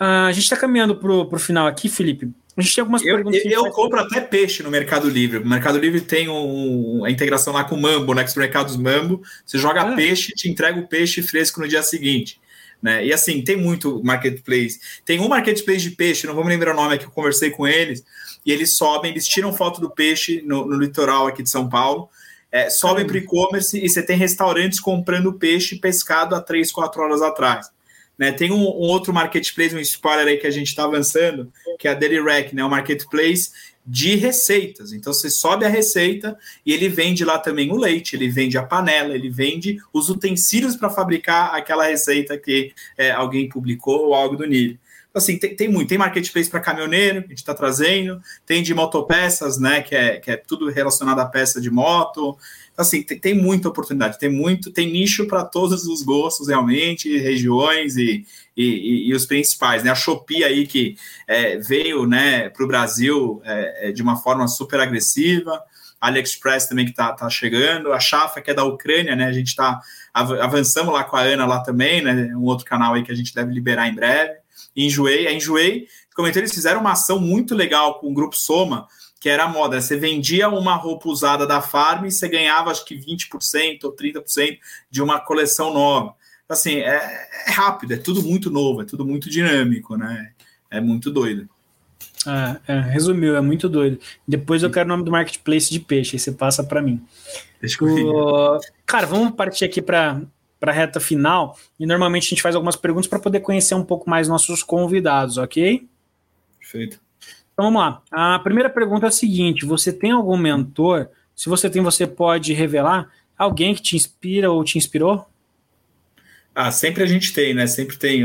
Uh, a gente está caminhando para o final aqui, Felipe. A gente tem algumas eu, perguntas. Eu, eu compro até peixe no Mercado Livre. O Mercado Livre tem um, a integração lá com o Mambo, né? Mercados Mambo. Você joga ah. peixe, te entrega o peixe fresco no dia seguinte. Né? E assim, tem muito marketplace. Tem um marketplace de peixe, não vou me lembrar o nome aqui, eu conversei com eles, e eles sobem, eles tiram foto do peixe no, no litoral aqui de São Paulo, é, sobem para o e-commerce e você tem restaurantes comprando peixe pescado há 3, 4 horas atrás. Né, tem um, um, outro marketplace, um spoiler aí que a gente está avançando, que é a Daily Rack, né, o marketplace de receitas. Então você sobe a receita e ele vende lá também o leite, ele vende a panela, ele vende os utensílios para fabricar aquela receita que é, alguém publicou ou algo do nível. Assim, tem, tem muito. Tem marketplace para caminhoneiro, que a gente está trazendo, tem de motopeças, né? Que é, que é tudo relacionado à peça de moto. Então, assim, tem, tem muita oportunidade, tem muito, tem nicho para todos os gostos, realmente, regiões e, e, e, os principais, né? A Shopee aí que é, veio né, para o Brasil é, é, de uma forma super agressiva. AliExpress também que está tá chegando, a Chafa, que é da Ucrânia, né? A gente está avançamos lá com a Ana lá também, né? Um outro canal aí que a gente deve liberar em breve. Enjoei, a Enjoei, comentou, eles fizeram uma ação muito legal com o grupo Soma, que era a moda. Você vendia uma roupa usada da Farm e você ganhava acho que 20% ou 30% de uma coleção nova. Assim, é, é rápido, é tudo muito novo, é tudo muito dinâmico, né? É muito doido. É, é, resumiu, é muito doido. Depois eu quero o nome do marketplace de peixe, aí você passa para mim. Deixa o... Cara, vamos partir aqui para a reta final. E normalmente a gente faz algumas perguntas para poder conhecer um pouco mais nossos convidados, ok? Perfeito. Então vamos lá. A primeira pergunta é a seguinte: você tem algum mentor? Se você tem, você pode revelar alguém que te inspira ou te inspirou? Ah, sempre a gente tem, né? Sempre tem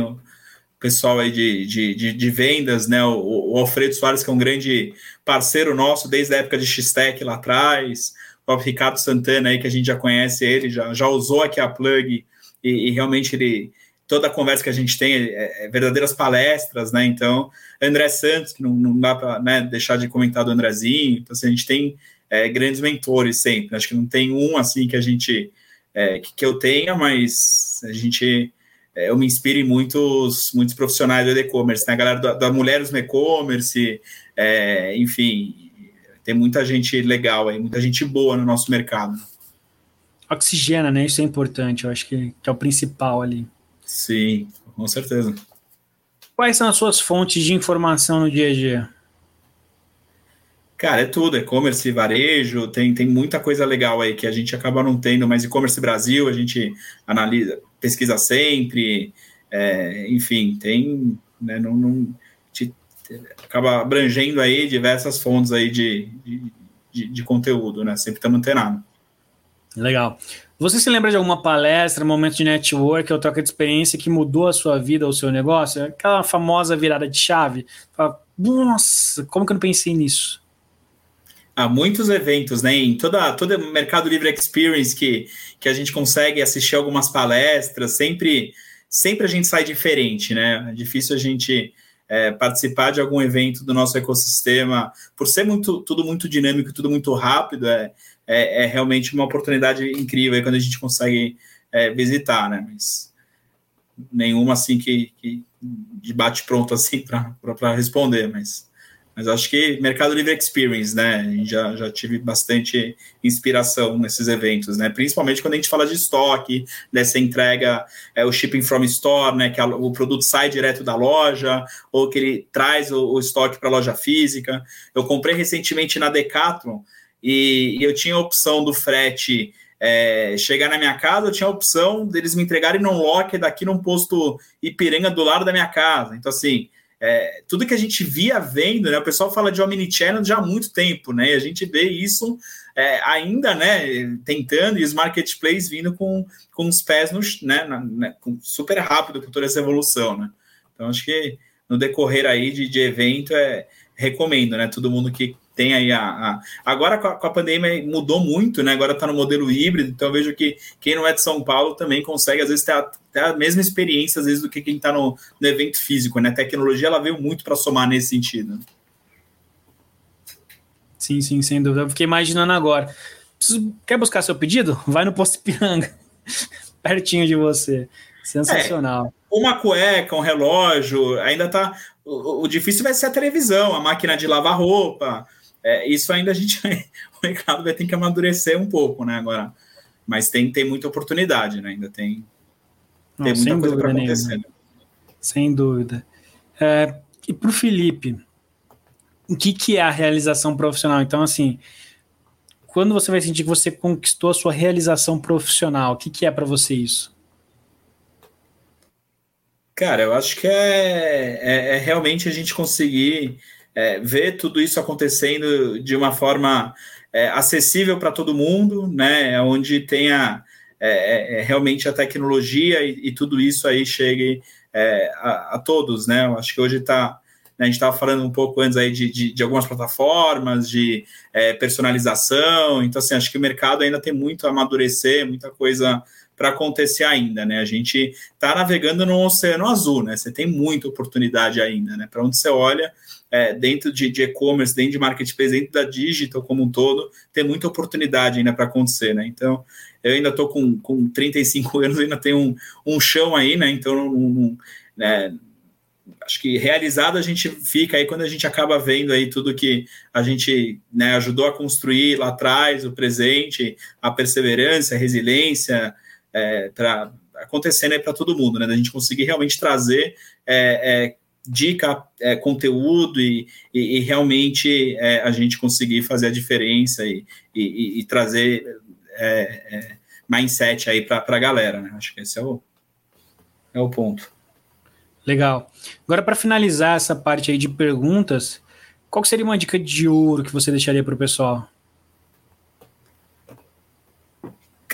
pessoal aí de, de, de, de vendas, né? O, o, Alfredo Soares, que é um grande parceiro nosso desde a época de X-Tech lá atrás, o Ricardo Santana aí, que a gente já conhece ele, já, já usou aqui a plug e, e realmente ele. Toda a conversa que a gente tem é, é verdadeiras palestras, né? Então, André Santos, que não, não dá para né, deixar de comentar do Andrezinho. Então, assim, a gente tem é, grandes mentores sempre. Acho que não tem um assim que a gente é, que, que eu tenha, mas a gente é, eu me inspiro em muitos, muitos profissionais do e-commerce, né? A galera da, da Mulheres no e-commerce, é, enfim, tem muita gente legal aí, muita gente boa no nosso mercado. Oxigena, né? Isso é importante, eu acho que, que é o principal ali. Sim, com certeza. Quais são as suas fontes de informação no dia a dia? Cara, é tudo, e-commerce, varejo, tem, tem muita coisa legal aí que a gente acaba não tendo, mas e-commerce Brasil, a gente analisa, pesquisa sempre, é, enfim, tem, né, não, não acaba abrangendo aí diversas fontes aí de, de, de conteúdo, né, sempre estamos antenados. Legal. Você se lembra de alguma palestra, momento de network ou troca de experiência que mudou a sua vida ou o seu negócio? Aquela famosa virada de chave? Fala, Nossa, como que eu não pensei nisso? há muitos eventos, né? Em toda toda Mercado Livre Experience que, que a gente consegue assistir algumas palestras, sempre sempre a gente sai diferente, né? É difícil a gente é, participar de algum evento do nosso ecossistema, por ser muito tudo muito dinâmico, tudo muito rápido, é, é, é realmente uma oportunidade incrível quando a gente consegue é, visitar, né? Mas nenhuma assim que, que pronto assim *laughs* para responder, mas mas acho que Mercado Livre Experience, né? Já, já tive bastante inspiração nesses eventos, né? Principalmente quando a gente fala de estoque, dessa entrega, é, o shipping from store, né? Que a, o produto sai direto da loja, ou que ele traz o, o estoque para a loja física. Eu comprei recentemente na Decathlon e, e eu tinha a opção do frete. É, chegar na minha casa, eu tinha a opção deles me entregarem num locker daqui num posto Ipiranga do lado da minha casa. Então, assim, é, tudo que a gente via vendo, né? O pessoal fala de omnichannel já há muito tempo, né? E a gente vê isso é, ainda, né? Tentando e os marketplaces vindo com, com os pés no, né, na, né, super rápido com toda essa evolução, né? Então acho que no decorrer aí de, de evento é recomendo, né? Todo mundo que tem aí a. a... Agora com a, com a, pandemia mudou muito, né? Agora está no modelo híbrido, então eu vejo que quem não é de São Paulo também consegue, às vezes, ter a, ter a mesma experiência, às vezes, do que quem está no, no, evento físico, né? A tecnologia ela veio muito para somar nesse sentido. Sim, sim, sem dúvida. Eu fiquei imaginando agora. Quer buscar seu pedido? Vai no Posto Piranga, *laughs* pertinho de você. Sensacional. É uma cueca, um relógio, ainda tá. O, o, difícil vai ser a televisão, a máquina de lavar roupa, é, isso ainda a gente, *laughs* o mercado vai ter que amadurecer um pouco, né? Agora, mas tem, tem muita oportunidade, né? Ainda tem, tem Não, muita coisa para acontecer. Né? Sem dúvida. É, e para o Felipe, o que, que é a realização profissional? Então, assim, quando você vai sentir que você conquistou a sua realização profissional, o que, que é para você isso? Cara, eu acho que é, é, é realmente a gente conseguir é, ver tudo isso acontecendo de uma forma é, acessível para todo mundo, né? Onde tenha é, é, é, realmente a tecnologia e, e, tudo isso aí chegue é, a, a, todos, né? Eu acho que hoje está né, a gente estava falando um pouco antes aí de, de, de algumas plataformas, de é, personalização. Então, assim, acho que o mercado ainda tem muito a amadurecer, muita coisa para acontecer ainda, né? A gente está navegando no oceano azul, né? Você tem muita oportunidade ainda, né? Para onde você olha, é, dentro de e-commerce, dentro de marketplace, dentro da digital como um todo, tem muita oportunidade ainda para acontecer, né? Então, eu ainda estou com, com 35 *laughs* anos, ainda tenho um, um chão aí, né? Então, não, não, né? acho que realizado a gente fica aí quando a gente acaba vendo aí tudo que a gente né, ajudou a construir lá atrás, o presente, a perseverança, a resiliência, é, para acontecendo aí para todo mundo, né? Da gente conseguir realmente trazer é, é, dica, é, conteúdo e, e, e realmente é, a gente conseguir fazer a diferença e, e, trazer mindset aí para a galera, né? Acho que esse é o, é o ponto. Legal. Agora, para finalizar essa parte aí de perguntas, qual seria uma dica de ouro que você deixaria para o pessoal?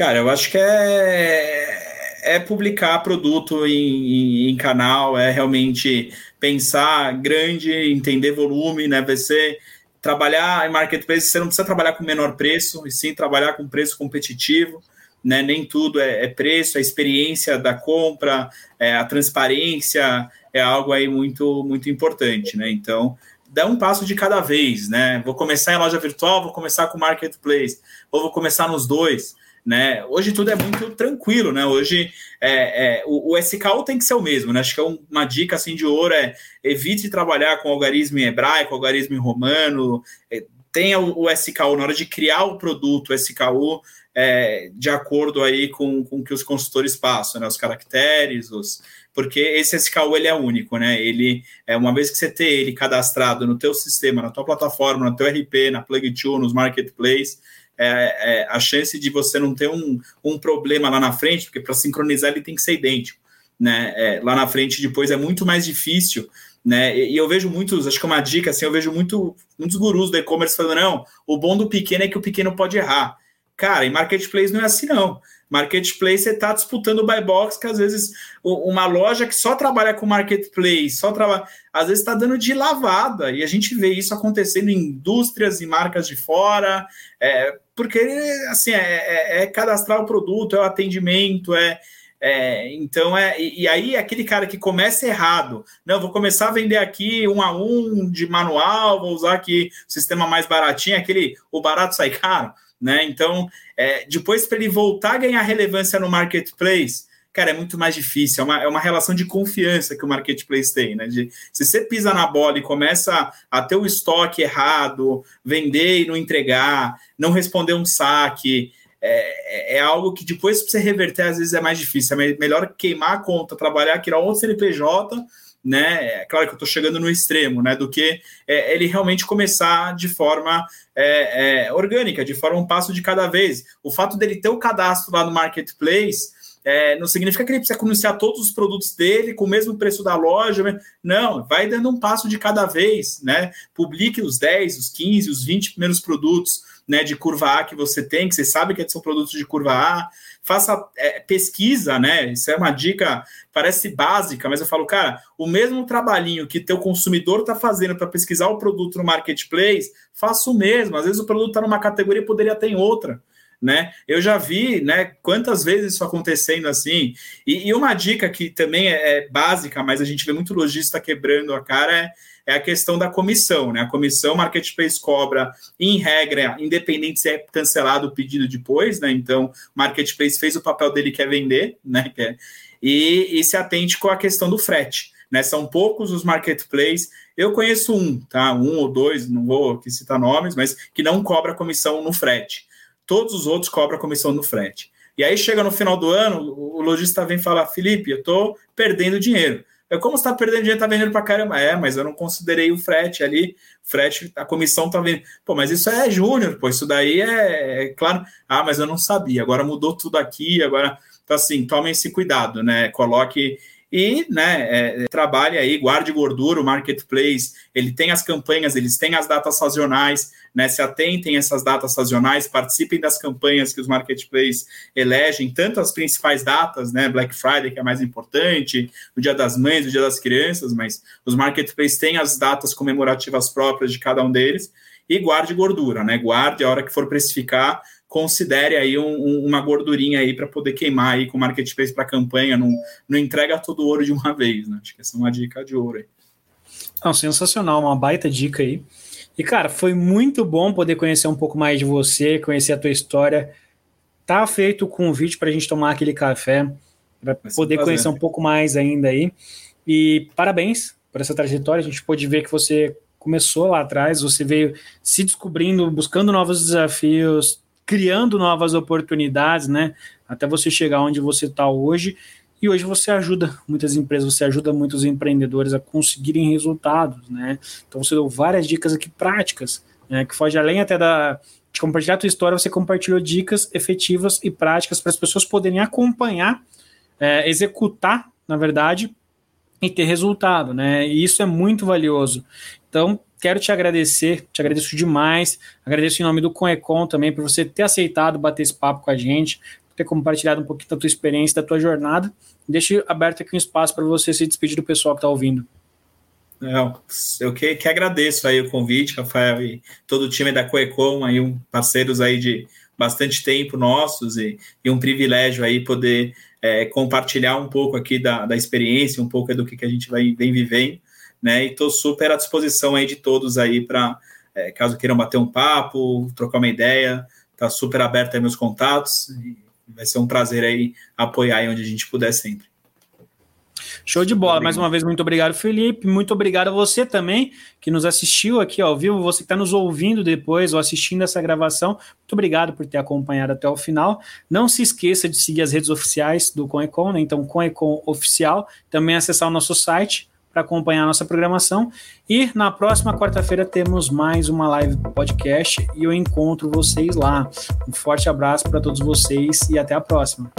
Cara, eu acho que é, é publicar produto em, em, canal, é realmente pensar grande, entender volume, né? Você trabalhar em marketplace, você não precisa trabalhar com menor preço, e sim trabalhar com preço competitivo né? Nem tudo é, é preço, a experiência da compra, é, a transparência é algo aí muito, muito importante, né? Então, dá um passo de cada vez, né? Vou começar em loja virtual, vou começar com marketplace, ou vou começar nos dois. Né? Hoje tudo é muito tranquilo, né? Hoje é, é, o, o, SKU tem que ser o mesmo, né? Acho que é uma dica assim de ouro é evite trabalhar com algarismo em hebraico, algarismo romano, é, tenha o, o SKU na hora de criar o produto, o SKU é, de acordo aí com, com o que os consultores passam, né? Os caracteres, os, porque esse SKU ele é único, né? Ele é uma vez que você tem ele cadastrado no teu sistema, na tua plataforma, no teu RP, na Plug2, nos marketplace, é, é, a chance de você não ter um, um problema lá na frente, porque para sincronizar ele tem que ser idêntico, né? É, lá na frente depois é muito mais difícil né? E, eu vejo muitos, acho que é uma dica assim, eu vejo muito, muitos gurus do e-commerce falando: não, o bom do pequeno é que o pequeno pode errar. Cara, em marketplace não é assim, não. Marketplace você está disputando o buy box, que às vezes uma loja que só trabalha com marketplace, só trabalha, às vezes está dando de lavada, e a gente vê isso acontecendo em indústrias e marcas de fora, é, porque assim é, é, é cadastrar o produto, é o atendimento, é, é, então é e, e, aí aquele cara que começa errado, não vou começar a vender aqui um a um de manual, vou usar aqui o sistema mais baratinho, aquele o barato sai caro. Né? Então, é, depois para ele voltar a ganhar relevância no marketplace, cara, é muito mais difícil. É uma, é uma relação de confiança que o marketplace tem, né? De, se você pisa na bola e começa a ter o estoque errado, vender e não entregar, não responder um saque, é, é, é algo que depois para você reverter às vezes é mais difícil. É melhor queimar a conta, trabalhar, criar outro CNPJ né? É claro que eu estou chegando no extremo, né? Do que é, ele realmente começar de forma é, é, orgânica, de forma um passo de cada vez. O fato dele ter o cadastro lá no marketplace é, não significa que ele precisa anunciar todos os produtos dele com o mesmo preço da loja. Não, vai dando um passo de cada vez, né? Publique os 10, os 15, os 20 primeiros produtos né, de curva A que você tem, que você sabe que são produtos de curva A faça é, pesquisa, né? Isso é uma dica, parece básica, mas eu falo, cara, o mesmo trabalhinho que teu consumidor está fazendo para pesquisar o produto no marketplace, faça o mesmo. Às vezes o produto está numa categoria e poderia ter em outra. Né? Eu já vi, né, quantas vezes isso acontecendo assim. E, e uma dica que também é, é, básica, mas a gente vê muito lojista quebrando a cara é é a questão da comissão, né? A comissão Marketplace cobra, em regra, independente se é cancelado o pedido depois, né? Então, Marketplace fez o papel dele que é vender, né? *laughs* E, e se atente com a questão do frete. Né, são poucos os marketplaces. Eu conheço um, tá? Um ou dois, não vou aqui citar nomes, mas que não cobra comissão no frete. Todos os outros cobram comissão no frete. E aí chega no final do ano, o lojista vem falar: Felipe, eu estou perdendo dinheiro. É como você está perdendo dinheiro, está vendendo para caramba. É, mas eu não considerei o frete ali. Frete, a comissão está vendo. Pô, mas isso é júnior, pô, isso daí é, é, claro. Ah, mas eu não sabia. Agora mudou tudo aqui, agora. Então, assim, tomem esse cuidado, né? Coloque e né, é, trabalhe aí, guarde gordura, o marketplace, ele tem as campanhas, eles têm as datas sazonais, né, se atentem a essas datas sazonais, participem das campanhas que os marketplaces elegem, tanto as principais datas, né, Black Friday, que é mais importante, o Dia das Mães, o Dia das Crianças, mas os marketplaces têm as datas comemorativas próprias de cada um deles, e guarde gordura, né, guarde a hora que for precificar, considere aí um, um, uma gordurinha aí para poder queimar aí com o marketplace para campanha, não, não entrega todo o ouro de uma *laughs* vez, né? Acho que essa é uma dica de ouro aí. Não, sensacional, uma baita dica aí. E, cara, foi muito bom poder conhecer um pouco mais de você, conhecer a tua história. Tá feito o convite para a gente tomar aquele café, para poder um conhecer um pouco mais ainda aí. E parabéns por essa trajetória. A gente pôde ver que você começou lá atrás, você veio se descobrindo, buscando novos desafios, criando novas oportunidades, né? Até você chegar onde você está hoje. E hoje você ajuda muitas empresas, você ajuda muitos empreendedores a conseguirem resultados, né? Então você deu várias dicas aqui práticas, né? Que foge além até da de compartilhar a tua história, você compartilhou dicas efetivas e práticas para as pessoas poderem acompanhar, é, executar, na verdade, e ter resultado, né? E isso é muito valioso. Então, quero te agradecer, te agradeço demais. Agradeço em nome do Conecon também por você ter aceitado bater esse papo com a gente, ter compartilhado um pouquinho da tua experiência, da tua jornada. Deixe aberto aqui um espaço para você se despedir do pessoal que está ouvindo. Não, eu que, que agradeço aí o convite, Rafael, e todo o time da Coecom, aí, um, parceiros aí de bastante tempo nossos, e, e um privilégio aí poder é, compartilhar um pouco aqui da, da experiência, um pouco do que, que a gente vai, vem vivendo né? E estou super à disposição aí de todos aí para é, caso queiram bater um papo, trocar uma ideia, tá super aberto aí meus contatos e vai ser um prazer aí apoiar aí onde a gente puder sempre. Show de bola. Mais uma vez, muito obrigado, Felipe. Muito obrigado a você também que nos assistiu aqui ao vivo, você que está nos ouvindo depois ou assistindo essa gravação. Muito obrigado por ter acompanhado até o final. Não se esqueça de seguir as redes oficiais do Conecon, né? Então, Conecon Oficial. Também acessar o nosso site para acompanhar a nossa programação. E na próxima quarta-feira temos mais uma live podcast e eu encontro vocês lá. Um forte abraço para todos vocês e até a próxima.